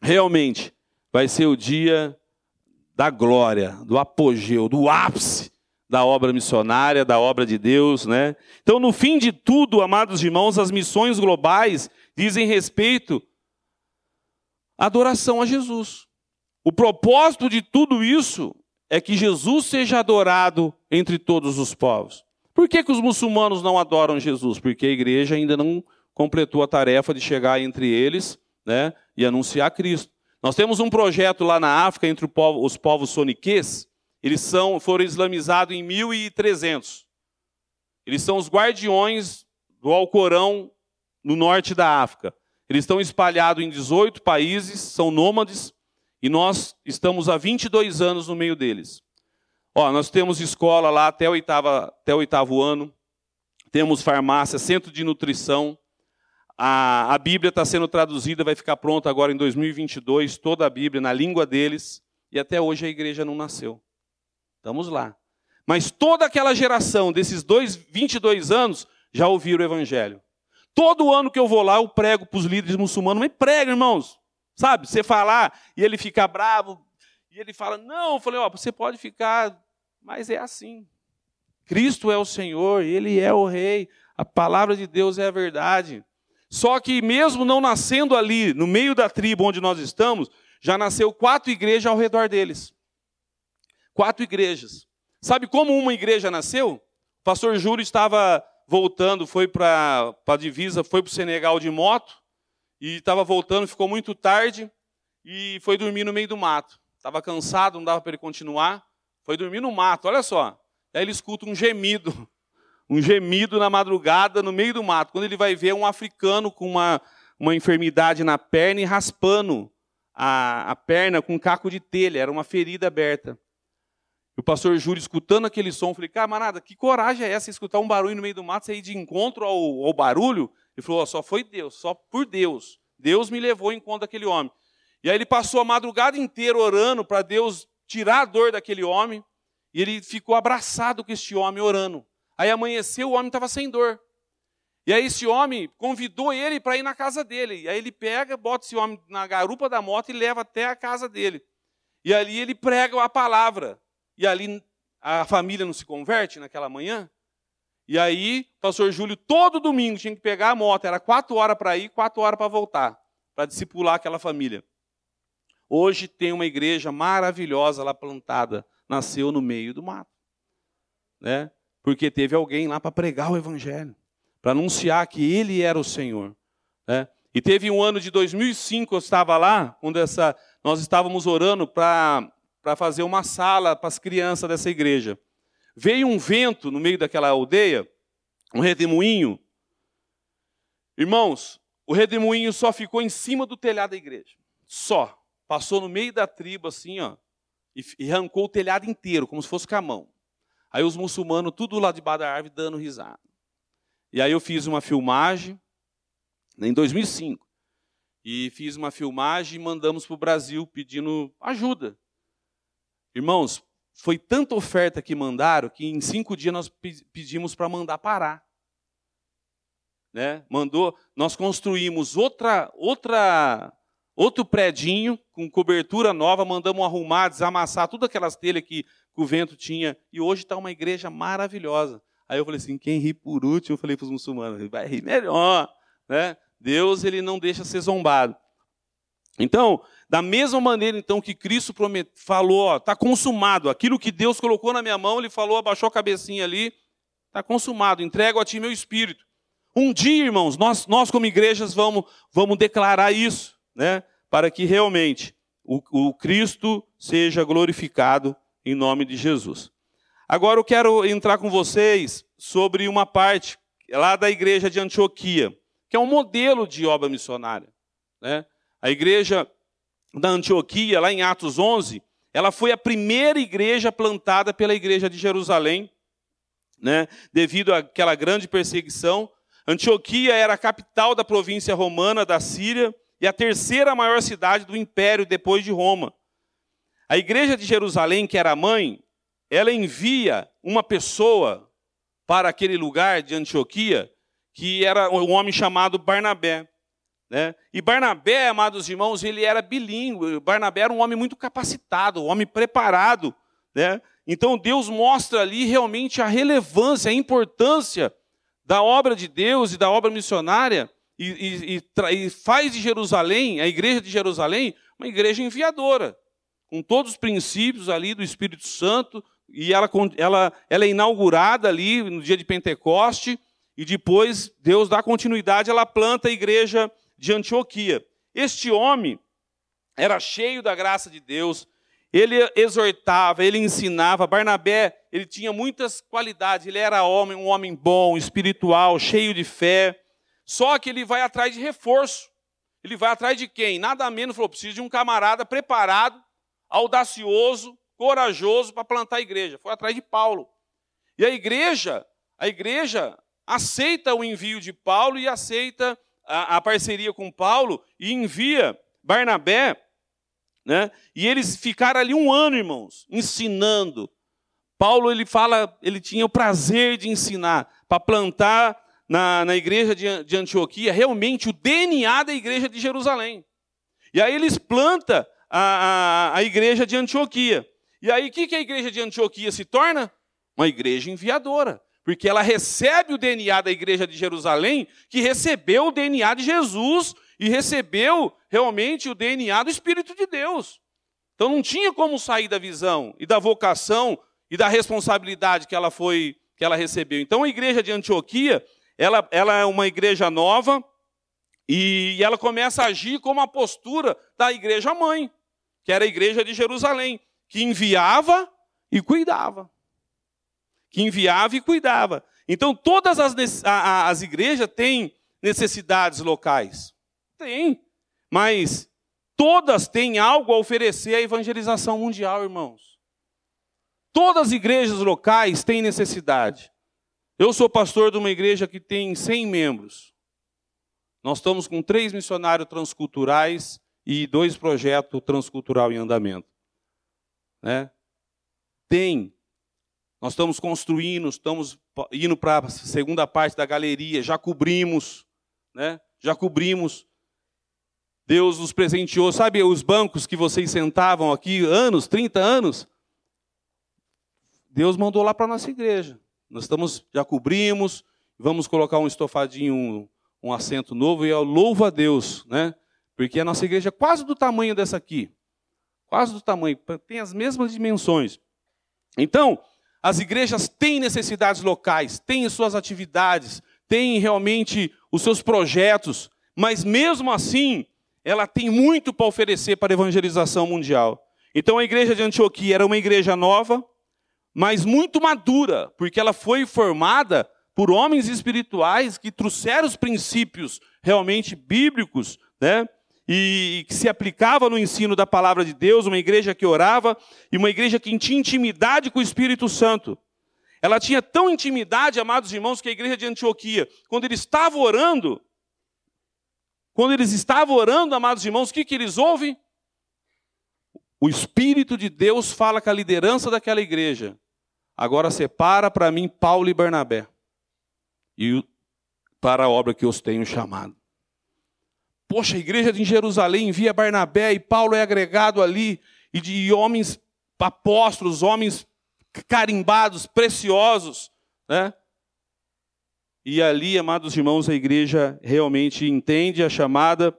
realmente vai ser o dia da glória, do apogeu, do ápice da obra missionária, da obra de Deus, né? Então, no fim de tudo, amados irmãos, as missões globais dizem respeito à adoração a Jesus. O propósito de tudo isso é que Jesus seja adorado entre todos os povos. Por que, que os muçulmanos não adoram Jesus? Porque a igreja ainda não completou a tarefa de chegar entre eles né, e anunciar Cristo. Nós temos um projeto lá na África entre os povos soniquês, eles são, foram islamizados em 1300. Eles são os guardiões do Alcorão no norte da África. Eles estão espalhados em 18 países, são nômades, e nós estamos há 22 anos no meio deles. Ó, nós temos escola lá até o, oitava, até o oitavo ano, temos farmácia, centro de nutrição, a, a Bíblia está sendo traduzida, vai ficar pronta agora em 2022, toda a Bíblia na língua deles, e até hoje a igreja não nasceu. Estamos lá. Mas toda aquela geração desses dois, 22 anos já ouviram o Evangelho. Todo ano que eu vou lá, eu prego para os líderes muçulmanos, mas prega, irmãos. Sabe, você falar e ele fica bravo, e ele fala, não, eu falei, ó, você pode ficar, mas é assim. Cristo é o Senhor, Ele é o Rei, a palavra de Deus é a verdade. Só que mesmo não nascendo ali, no meio da tribo onde nós estamos, já nasceu quatro igrejas ao redor deles. Quatro igrejas. Sabe como uma igreja nasceu? O pastor Júlio estava voltando, foi para a divisa, foi para o Senegal de moto, e estava voltando, ficou muito tarde, e foi dormir no meio do mato. Estava cansado, não dava para ele continuar, foi dormir no mato, olha só. Aí ele escuta um gemido um gemido na madrugada no meio do mato. Quando ele vai ver um africano com uma, uma enfermidade na perna e raspando a, a perna com um caco de telha, era uma ferida aberta. O pastor Júlio, escutando aquele som, falei, camarada, que coragem é essa, escutar um barulho no meio do mato, sair de encontro ao, ao barulho? Ele falou, só foi Deus, só por Deus. Deus me levou em conta daquele homem. E aí ele passou a madrugada inteira orando para Deus tirar a dor daquele homem, e ele ficou abraçado com este homem orando. Aí amanheceu, o homem estava sem dor. E aí esse homem convidou ele para ir na casa dele. E aí ele pega, bota esse homem na garupa da moto e leva até a casa dele. E ali ele prega a palavra. E ali a família não se converte naquela manhã. E aí, o pastor Júlio, todo domingo, tinha que pegar a moto. Era quatro horas para ir, quatro horas para voltar, para discipular aquela família. Hoje tem uma igreja maravilhosa lá plantada. Nasceu no meio do mato. Né? Porque teve alguém lá para pregar o Evangelho, para anunciar que Ele era o Senhor. Né? E teve um ano de 2005, eu estava lá, quando essa, nós estávamos orando para fazer uma sala para as crianças dessa igreja. Veio um vento no meio daquela aldeia, um redemoinho. Irmãos, o redemoinho só ficou em cima do telhado da igreja. Só. Passou no meio da tribo assim, ó, e, arrancou o telhado inteiro, como se fosse com a mão. Aí os muçulmanos, tudo lá debaixo da árvore, dando risada. E aí eu fiz uma filmagem, em 2005. E fiz uma filmagem e mandamos para o Brasil pedindo ajuda. Irmãos, foi tanta oferta que mandaram que em cinco dias nós pedimos para mandar parar. Né? Mandou, nós construímos outra, outra, outro predinho com cobertura nova, mandamos arrumar, desamassar todas aquelas telhas que, que o vento tinha. E hoje está uma igreja maravilhosa. Aí eu falei assim, quem ri por último, eu falei para os muçulmanos, vai rir melhor. Né? Deus ele não deixa ser zombado. Então, da mesma maneira então que Cristo promet... falou, está consumado, aquilo que Deus colocou na minha mão, ele falou, abaixou a cabecinha ali, está consumado, entrego a ti meu espírito. Um dia, irmãos, nós, nós como igrejas vamos, vamos declarar isso, né? para que realmente o, o Cristo seja glorificado em nome de Jesus. Agora eu quero entrar com vocês sobre uma parte lá da igreja de Antioquia, que é um modelo de obra missionária. Né? A igreja da Antioquia, lá em Atos 11, ela foi a primeira igreja plantada pela igreja de Jerusalém, né? devido àquela grande perseguição. Antioquia era a capital da província romana da Síria e a terceira maior cidade do império depois de Roma. A igreja de Jerusalém, que era mãe, ela envia uma pessoa para aquele lugar de Antioquia, que era um homem chamado Barnabé. Né? E Barnabé, amados irmãos, ele era bilíngue. Barnabé era um homem muito capacitado, um homem preparado. Né? Então Deus mostra ali realmente a relevância, a importância da obra de Deus e da obra missionária e, e, e, faz de Jerusalém, a igreja de Jerusalém, uma igreja enviadora, com todos os princípios ali do Espírito Santo, e ela, ela, ela é inaugurada ali no dia de Pentecoste, e depois Deus dá continuidade, ela planta a igreja de Antioquia. Este homem era cheio da graça de Deus, ele exortava, ele ensinava. Barnabé, ele tinha muitas qualidades, ele era homem, um homem bom, espiritual, cheio de fé. Só que ele vai atrás de reforço. Ele vai atrás de quem? Nada menos, falou, preciso de um camarada preparado, audacioso, corajoso para plantar a igreja. Foi atrás de Paulo. E a igreja, a igreja aceita o envio de Paulo e aceita a, a parceria com Paulo e envia Barnabé, né? E eles ficaram ali um ano, irmãos, ensinando. Paulo ele fala, ele tinha o prazer de ensinar para plantar na, na igreja de, de Antioquia realmente o DNA da igreja de Jerusalém. E aí eles plantam a, a, a igreja de Antioquia. E aí o que, que a igreja de Antioquia se torna? Uma igreja enviadora. Porque ela recebe o DNA da igreja de Jerusalém, que recebeu o DNA de Jesus e recebeu realmente o DNA do Espírito de Deus. Então não tinha como sair da visão e da vocação e da responsabilidade que ela foi que ela recebeu. Então a igreja de Antioquia, ela, ela é uma igreja nova e ela começa a agir como a postura da igreja mãe, que era a igreja de Jerusalém, que enviava e cuidava. Que enviava e cuidava. Então todas as, as igrejas têm necessidades locais. Tem. Mas todas têm algo a oferecer à evangelização mundial, irmãos. Todas as igrejas locais têm necessidade. Eu sou pastor de uma igreja que tem 100 membros. Nós estamos com três missionários transculturais e dois projetos transcultural em andamento. Né? Tem. Nós estamos construindo, estamos indo para a segunda parte da galeria, já cobrimos, né? já cobrimos. Deus nos presenteou, sabe os bancos que vocês sentavam aqui anos, 30 anos? Deus mandou lá para a nossa igreja. Nós estamos, já cobrimos, vamos colocar um estofadinho, um, um assento novo, e eu louvo a Deus, né? Porque a nossa igreja é quase do tamanho dessa aqui. Quase do tamanho, tem as mesmas dimensões. Então, as igrejas têm necessidades locais, têm suas atividades, têm realmente os seus projetos, mas mesmo assim, ela tem muito para oferecer para a evangelização mundial. Então, a igreja de Antioquia era uma igreja nova, mas muito madura, porque ela foi formada por homens espirituais que trouxeram os princípios realmente bíblicos, né? E que se aplicava no ensino da palavra de Deus, uma igreja que orava e uma igreja que tinha intimidade com o Espírito Santo. Ela tinha tão intimidade, amados irmãos, que a igreja de Antioquia, quando eles estavam orando, quando eles estavam orando, amados irmãos, o que, que eles ouvem? O Espírito de Deus fala com a liderança daquela igreja. Agora separa para mim Paulo e Bernabé. E para a obra que os tenho chamado. Poxa, a igreja de Jerusalém envia Barnabé e Paulo é agregado ali, e de homens apóstolos, homens carimbados, preciosos, né? E ali, amados irmãos, a igreja realmente entende a chamada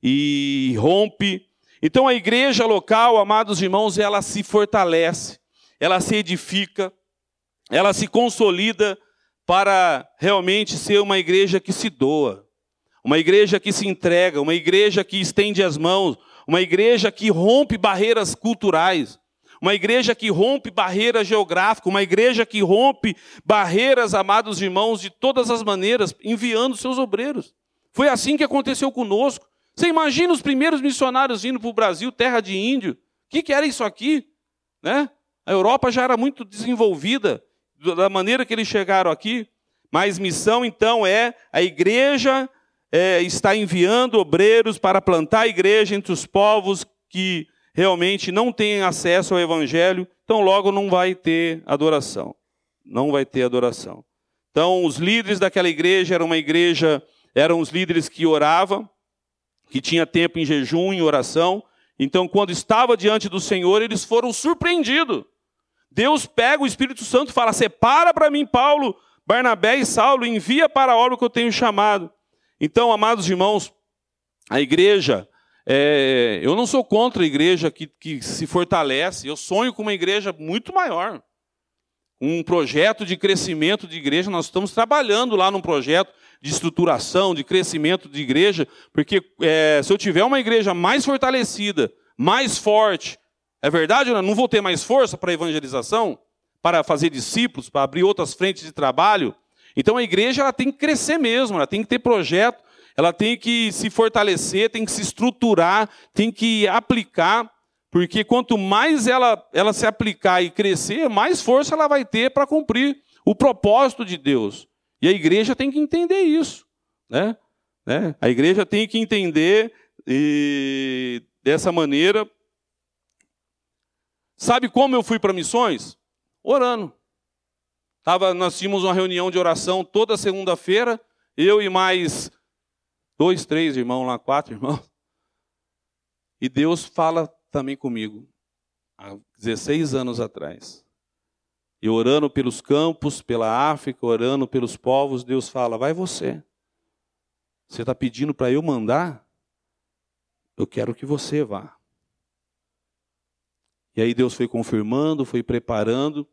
e rompe. Então a igreja local, amados irmãos, ela se fortalece, ela se edifica, ela se consolida para realmente ser uma igreja que se doa, uma igreja que se entrega, uma igreja que estende as mãos, uma igreja que rompe barreiras culturais, uma igreja que rompe barreiras geográficas, uma igreja que rompe barreiras, amados irmãos, de todas as maneiras, enviando seus obreiros. Foi assim que aconteceu conosco. Você imagina os primeiros missionários indo para o Brasil, terra de índio? O que, que era isso aqui? Né? A Europa já era muito desenvolvida da maneira que eles chegaram aqui. Mas missão, então, é a igreja é, está enviando obreiros para plantar a igreja entre os povos que realmente não têm acesso ao evangelho, então logo não vai ter adoração. Não vai ter adoração. Então, os líderes daquela igreja eram uma igreja, eram os líderes que oravam, que tinha tempo em jejum, em oração. Então, quando estava diante do Senhor, eles foram surpreendidos. Deus pega o Espírito Santo e fala: separa para mim Paulo, Barnabé e Saulo, envia para a obra que eu tenho chamado. Então, amados irmãos, a igreja, é, eu não sou contra a igreja que, que se fortalece, eu sonho com uma igreja muito maior. Um projeto de crescimento de igreja, nós estamos trabalhando lá num projeto de estruturação, de crescimento de igreja, porque é, se eu tiver uma igreja mais fortalecida, mais forte, é verdade, eu não vou ter mais força para evangelização, para fazer discípulos, para abrir outras frentes de trabalho, então a igreja ela tem que crescer mesmo, ela tem que ter projeto, ela tem que se fortalecer, tem que se estruturar, tem que aplicar, porque quanto mais ela, ela se aplicar e crescer, mais força ela vai ter para cumprir o propósito de Deus. E a igreja tem que entender isso. Né? Né? A igreja tem que entender e, dessa maneira. Sabe como eu fui para missões? Orando. Tava, nós tínhamos uma reunião de oração toda segunda-feira, eu e mais dois, três irmãos lá, quatro irmãos. E Deus fala também comigo, há 16 anos atrás. E orando pelos campos, pela África, orando pelos povos, Deus fala: vai você. Você está pedindo para eu mandar? Eu quero que você vá. E aí Deus foi confirmando, foi preparando.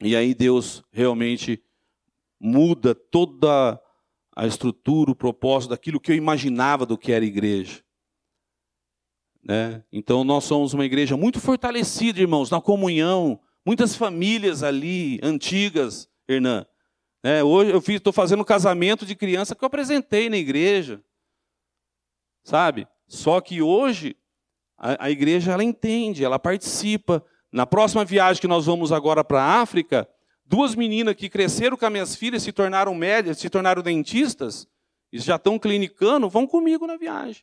E aí Deus realmente muda toda a estrutura, o propósito daquilo que eu imaginava do que era igreja. Né? Então nós somos uma igreja muito fortalecida, irmãos, na comunhão, muitas famílias ali antigas, Hernan. Né? Hoje eu estou fazendo um casamento de criança que eu apresentei na igreja, sabe? Só que hoje a, a igreja ela entende, ela participa, na próxima viagem que nós vamos agora para a África, duas meninas que cresceram com as minhas filhas, se tornaram médias, se tornaram dentistas, e já estão clinicando, vão comigo na viagem.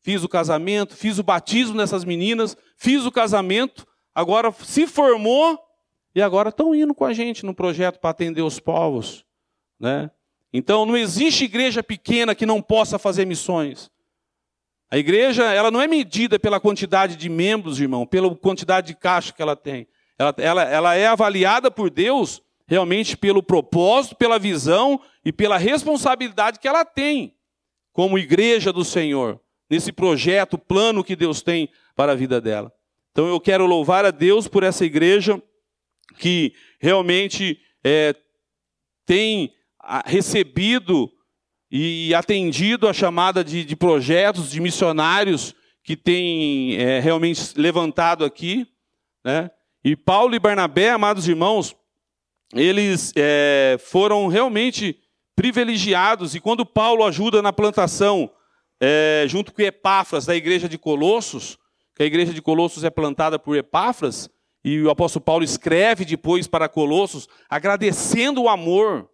Fiz o casamento, fiz o batismo dessas meninas, fiz o casamento, agora se formou e agora estão indo com a gente no projeto para atender os povos. Né? Então não existe igreja pequena que não possa fazer missões. A igreja, ela não é medida pela quantidade de membros, irmão, pela quantidade de caixa que ela tem. Ela, ela, ela é avaliada por Deus realmente pelo propósito, pela visão e pela responsabilidade que ela tem como igreja do Senhor, nesse projeto, plano que Deus tem para a vida dela. Então eu quero louvar a Deus por essa igreja que realmente é, tem recebido e atendido a chamada de, de projetos, de missionários que tem é, realmente levantado aqui. Né? E Paulo e Barnabé, amados irmãos, eles é, foram realmente privilegiados. E quando Paulo ajuda na plantação, é, junto com Epáfras, da igreja de Colossos, que a igreja de Colossos é plantada por Epáfras, e o apóstolo Paulo escreve depois para Colossos, agradecendo o amor,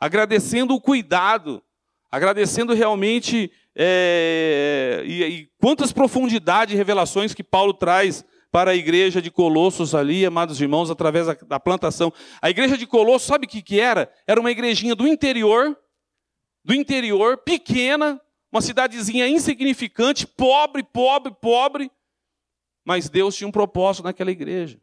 agradecendo o cuidado, agradecendo realmente é, e, e, quantas profundidades e revelações que Paulo traz para a igreja de Colossos ali, amados irmãos, através da, da plantação. A igreja de Colossos, sabe o que, que era? Era uma igrejinha do interior, do interior, pequena, uma cidadezinha insignificante, pobre, pobre, pobre, mas Deus tinha um propósito naquela igreja.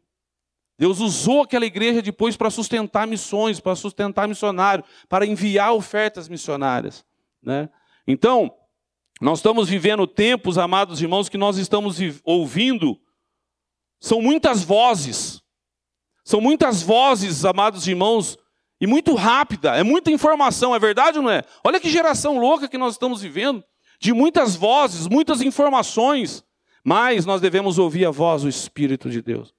Deus usou aquela igreja depois para sustentar missões, para sustentar missionários, para enviar ofertas missionárias. Né? Então, nós estamos vivendo tempos, amados irmãos, que nós estamos ouvindo, são muitas vozes, são muitas vozes, amados irmãos, e muito rápida, é muita informação, é verdade ou não é? Olha que geração louca que nós estamos vivendo, de muitas vozes, muitas informações, mas nós devemos ouvir a voz do Espírito de Deus.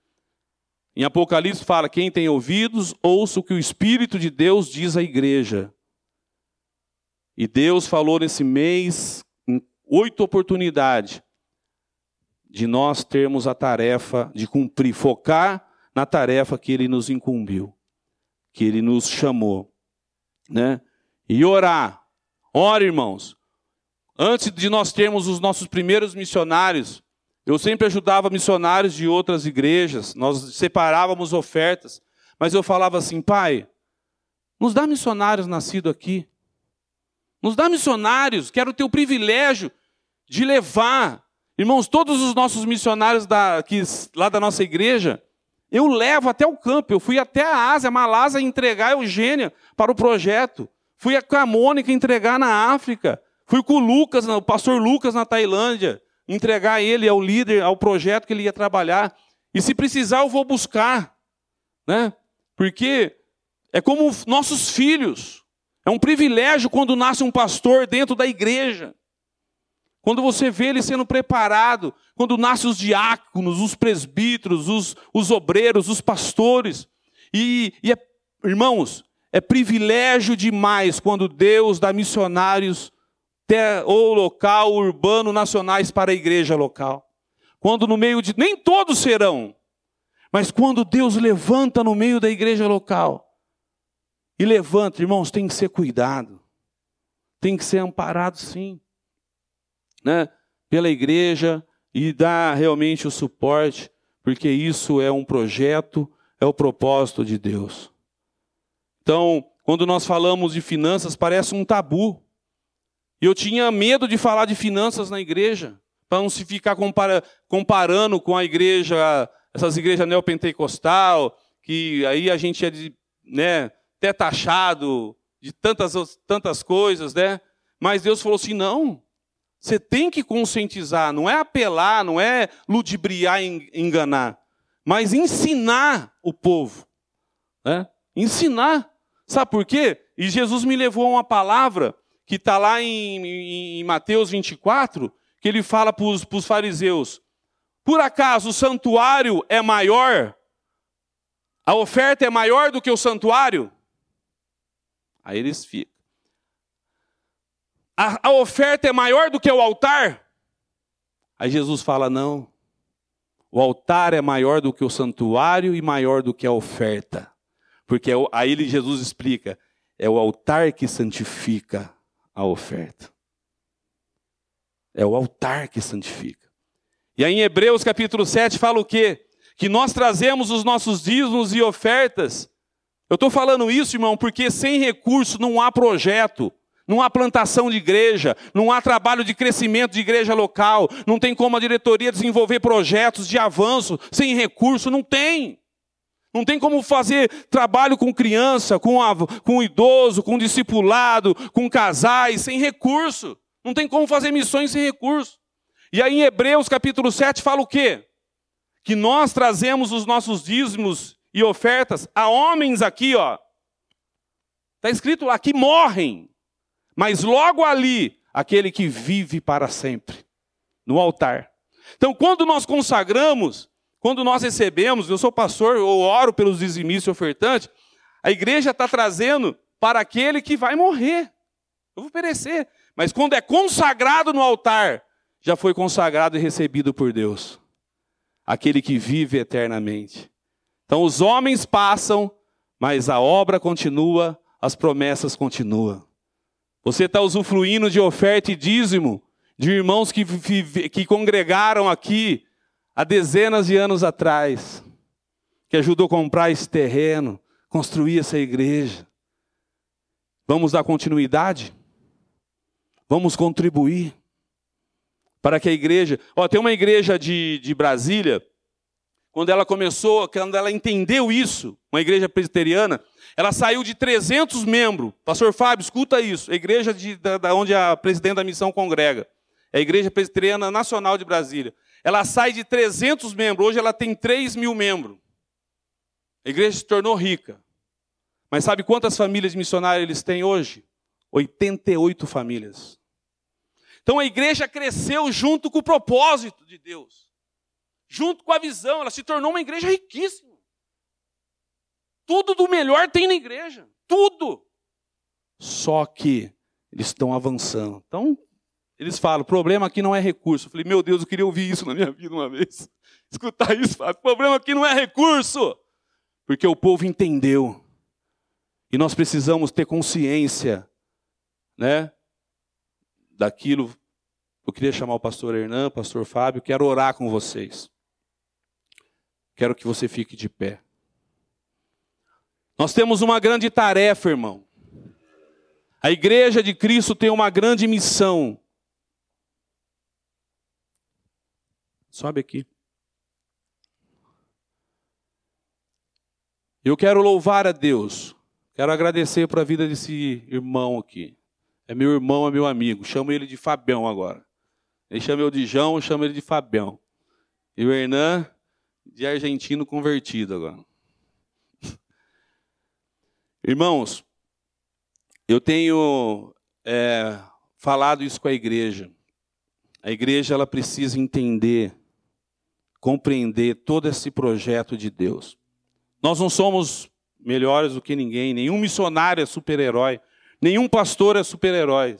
Em Apocalipse fala: quem tem ouvidos, ouça o que o Espírito de Deus diz à igreja. E Deus falou nesse mês, oito oportunidades, de nós termos a tarefa de cumprir, focar na tarefa que Ele nos incumbiu, que Ele nos chamou. Né? E orar. Ora, irmãos. Antes de nós termos os nossos primeiros missionários, eu sempre ajudava missionários de outras igrejas, nós separávamos ofertas, mas eu falava assim, pai, nos dá missionários nascidos aqui. Nos dá missionários, quero ter o privilégio de levar. Irmãos, todos os nossos missionários da, aqui, lá da nossa igreja, eu levo até o campo. Eu fui até a Ásia, Malásia, entregar a Eugênia para o projeto. Fui com a Mônica entregar na África. Fui com o Lucas, o pastor Lucas na Tailândia entregar ele ao líder, ao projeto que ele ia trabalhar. E se precisar, eu vou buscar. Né? Porque é como nossos filhos. É um privilégio quando nasce um pastor dentro da igreja. Quando você vê ele sendo preparado, quando nascem os diáconos, os presbíteros, os, os obreiros, os pastores. E, e é, irmãos, é privilégio demais quando Deus dá missionários ou local, urbano, nacionais para a igreja local. Quando no meio de. Nem todos serão, mas quando Deus levanta no meio da igreja local. E levanta, irmãos, tem que ser cuidado. Tem que ser amparado, sim. Né? Pela igreja e dar realmente o suporte, porque isso é um projeto, é o propósito de Deus. Então, quando nós falamos de finanças, parece um tabu. E eu tinha medo de falar de finanças na igreja, para não se ficar compara comparando com a igreja, essas igrejas neopentecostal, que aí a gente é de, né, até taxado de tantas, tantas coisas, né? Mas Deus falou assim: não, você tem que conscientizar, não é apelar, não é ludibriar e enganar, mas ensinar o povo. Né? Ensinar. Sabe por quê? E Jesus me levou a uma palavra que está lá em, em, Mateus 24, que ele fala para os fariseus: Por acaso o santuário é maior? A oferta é maior do que o santuário? Aí eles ficam. A, a oferta é maior do que o altar? Aí Jesus fala: Não. O altar é maior do que o santuário e maior do que a oferta. Porque é aí Jesus explica: é o altar que santifica a oferta. É o altar que santifica. E aí em Hebreus capítulo 7 fala o quê? Que nós trazemos os nossos dízimos e ofertas. Eu estou falando isso, irmão, porque sem recurso não há projeto, não há plantação de igreja, não há trabalho de crescimento de igreja local, não tem como a diretoria desenvolver projetos de avanço sem recurso, não tem. Não tem como fazer trabalho com criança, com, a, com idoso, com discipulado, com casais, sem recurso. Não tem como fazer missões sem recurso. E aí em Hebreus capítulo 7 fala o quê? Que nós trazemos os nossos dízimos e ofertas a homens aqui, ó. Está escrito lá que morrem, mas logo ali, aquele que vive para sempre, no altar. Então, quando nós consagramos, quando nós recebemos, eu sou pastor, eu oro pelos dizimistas e ofertantes, a igreja está trazendo para aquele que vai morrer. Eu vou perecer. Mas quando é consagrado no altar, já foi consagrado e recebido por Deus. Aquele que vive eternamente. Então os homens passam, mas a obra continua, as promessas continuam. Você está usufruindo de oferta e dízimo de irmãos que, que congregaram aqui há dezenas de anos atrás, que ajudou a comprar esse terreno, construir essa igreja. Vamos dar continuidade? Vamos contribuir para que a igreja. Ó, tem uma igreja de, de Brasília, quando ela começou, quando ela entendeu isso, uma igreja presbiteriana, ela saiu de 300 membros. Pastor Fábio, escuta isso. A igreja de, da, da onde a presidente da missão congrega. É a Igreja Presbiteriana Nacional de Brasília. Ela sai de 300 membros, hoje ela tem 3 mil membros. A igreja se tornou rica. Mas sabe quantas famílias missionárias eles têm hoje? 88 famílias. Então a igreja cresceu junto com o propósito de Deus, junto com a visão, ela se tornou uma igreja riquíssima. Tudo do melhor tem na igreja, tudo. Só que eles estão avançando. Então, eles falam: o problema aqui não é recurso. Eu falei: meu Deus, eu queria ouvir isso na minha vida uma vez. Escutar isso, o problema aqui não é recurso. Porque o povo entendeu. E nós precisamos ter consciência, né? Daquilo. Eu queria chamar o pastor Hernan, pastor Fábio, quero orar com vocês. Quero que você fique de pé. Nós temos uma grande tarefa, irmão. A igreja de Cristo tem uma grande missão Sobe aqui. Eu quero louvar a Deus. Quero agradecer para a vida desse irmão aqui. É meu irmão, é meu amigo. Chamo ele de Fabião agora. Ele chama eu de João, eu chamo ele de Fabião. E o Hernan de argentino convertido agora. Irmãos, eu tenho é, falado isso com a igreja. A igreja ela precisa entender compreender todo esse projeto de Deus. Nós não somos melhores do que ninguém, nenhum missionário é super-herói, nenhum pastor é super-herói.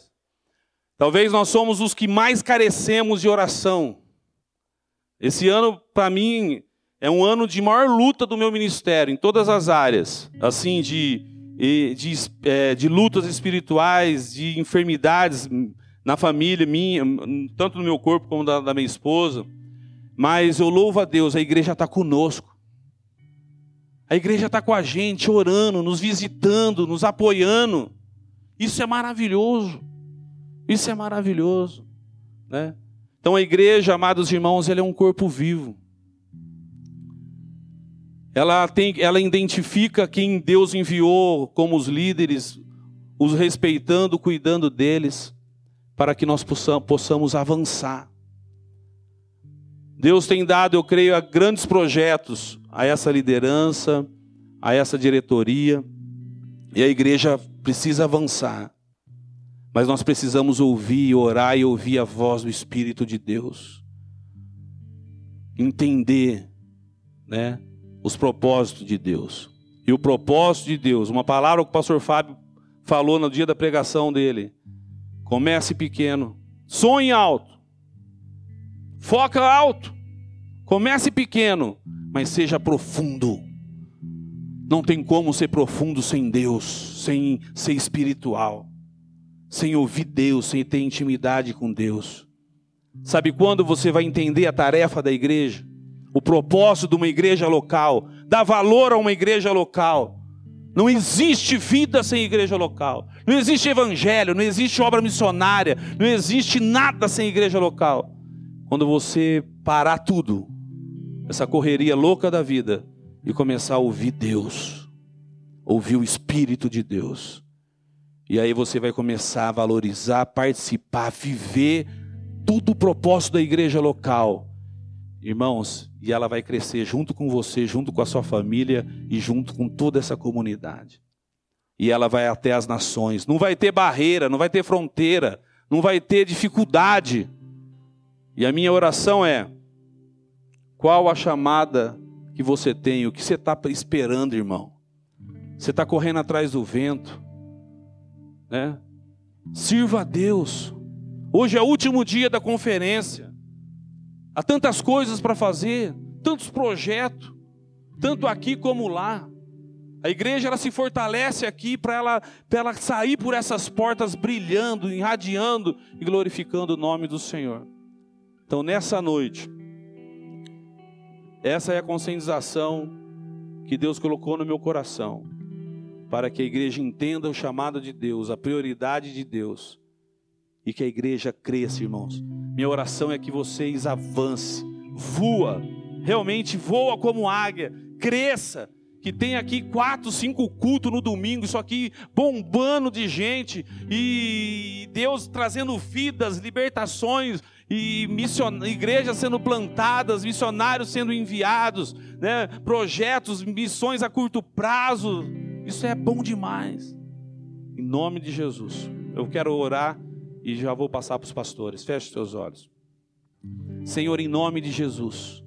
Talvez nós somos os que mais carecemos de oração. Esse ano, para mim, é um ano de maior luta do meu ministério, em todas as áreas. Assim, de, de, é, de lutas espirituais, de enfermidades na família minha, tanto no meu corpo como da, da minha esposa. Mas eu louvo a Deus, a igreja está conosco. A igreja está com a gente, orando, nos visitando, nos apoiando. Isso é maravilhoso. Isso é maravilhoso. Né? Então a igreja, amados irmãos, ela é um corpo vivo. Ela, tem, ela identifica quem Deus enviou como os líderes, os respeitando, cuidando deles, para que nós possamos, avançar. Deus tem dado, eu creio, a grandes projetos a essa liderança, a essa diretoria, e a igreja precisa avançar. Mas nós precisamos ouvir, orar e ouvir a voz do Espírito de Deus. Entender, né, os propósitos de Deus. E o propósito de Deus, uma palavra que o pastor Fábio falou no dia da pregação dele. Comece pequeno, sonhe alto. Foca alto. Comece pequeno, mas seja profundo. Não tem como ser profundo sem Deus, sem ser espiritual, sem ouvir Deus, sem ter intimidade com Deus. Sabe quando você vai entender a tarefa da igreja? O propósito de uma igreja local, dar valor a uma igreja local. Não existe vida sem igreja local. Não existe evangelho, não existe obra missionária, não existe nada sem igreja local. Quando você parar tudo, essa correria louca da vida, e começar a ouvir Deus, ouvir o Espírito de Deus. E aí você vai começar a valorizar, participar, viver tudo o propósito da igreja local. Irmãos, e ela vai crescer junto com você, junto com a sua família e junto com toda essa comunidade. E ela vai até as nações. Não vai ter barreira, não vai ter fronteira, não vai ter dificuldade. E a minha oração é: qual a chamada que você tem? O que você está esperando, irmão? Você está correndo atrás do vento, né? Sirva a Deus. Hoje é o último dia da conferência. Há tantas coisas para fazer, tantos projetos, tanto aqui como lá. A igreja ela se fortalece aqui para ela, ela sair por essas portas brilhando, irradiando e glorificando o nome do Senhor. Então, nessa noite, essa é a conscientização que Deus colocou no meu coração, para que a igreja entenda o chamado de Deus, a prioridade de Deus, e que a igreja cresça, irmãos. Minha oração é que vocês avancem, voa, realmente voa como águia, cresça, que tem aqui quatro, cinco cultos no domingo, isso aqui bombando de gente, e Deus trazendo vidas, libertações, e mission... igrejas sendo plantadas, missionários sendo enviados, né? projetos, missões a curto prazo. Isso é bom demais. Em nome de Jesus. Eu quero orar e já vou passar para os pastores. Feche seus olhos. Senhor, em nome de Jesus.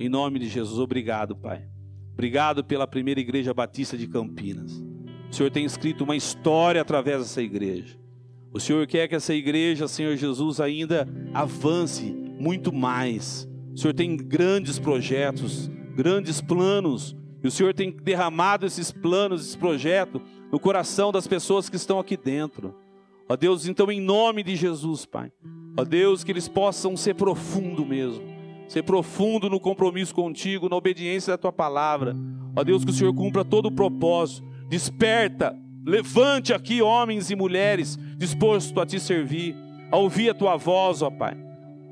Em nome de Jesus, obrigado, Pai. Obrigado pela primeira igreja batista de Campinas. O Senhor tem escrito uma história através dessa igreja. O Senhor quer que essa igreja, Senhor Jesus, ainda avance muito mais. O Senhor tem grandes projetos, grandes planos. E o Senhor tem derramado esses planos, esse projeto no coração das pessoas que estão aqui dentro. Ó Deus, então em nome de Jesus, Pai. Ó Deus, que eles possam ser profundo mesmo ser profundo no compromisso contigo, na obediência da tua palavra. Ó Deus, que o Senhor cumpra todo o propósito. Desperta, levante aqui homens e mulheres dispostos a te servir, a ouvir a tua voz, ó Pai,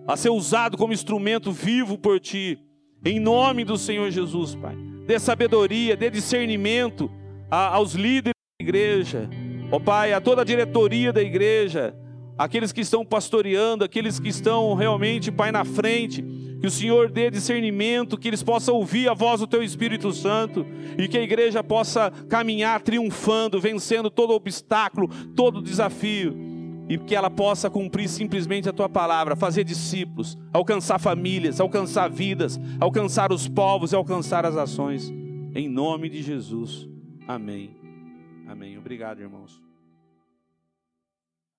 a ser usado como instrumento vivo por ti. Em nome do Senhor Jesus, Pai. Dê sabedoria, dê discernimento aos líderes da igreja, ó Pai, a toda a diretoria da igreja, aqueles que estão pastoreando, aqueles que estão realmente, Pai, na frente que o Senhor dê discernimento, que eles possam ouvir a voz do Teu Espírito Santo e que a igreja possa caminhar triunfando, vencendo todo obstáculo, todo desafio e que ela possa cumprir simplesmente a Tua palavra, fazer discípulos, alcançar famílias, alcançar vidas, alcançar os povos e alcançar as ações. Em nome de Jesus. Amém. Obrigado, irmãos.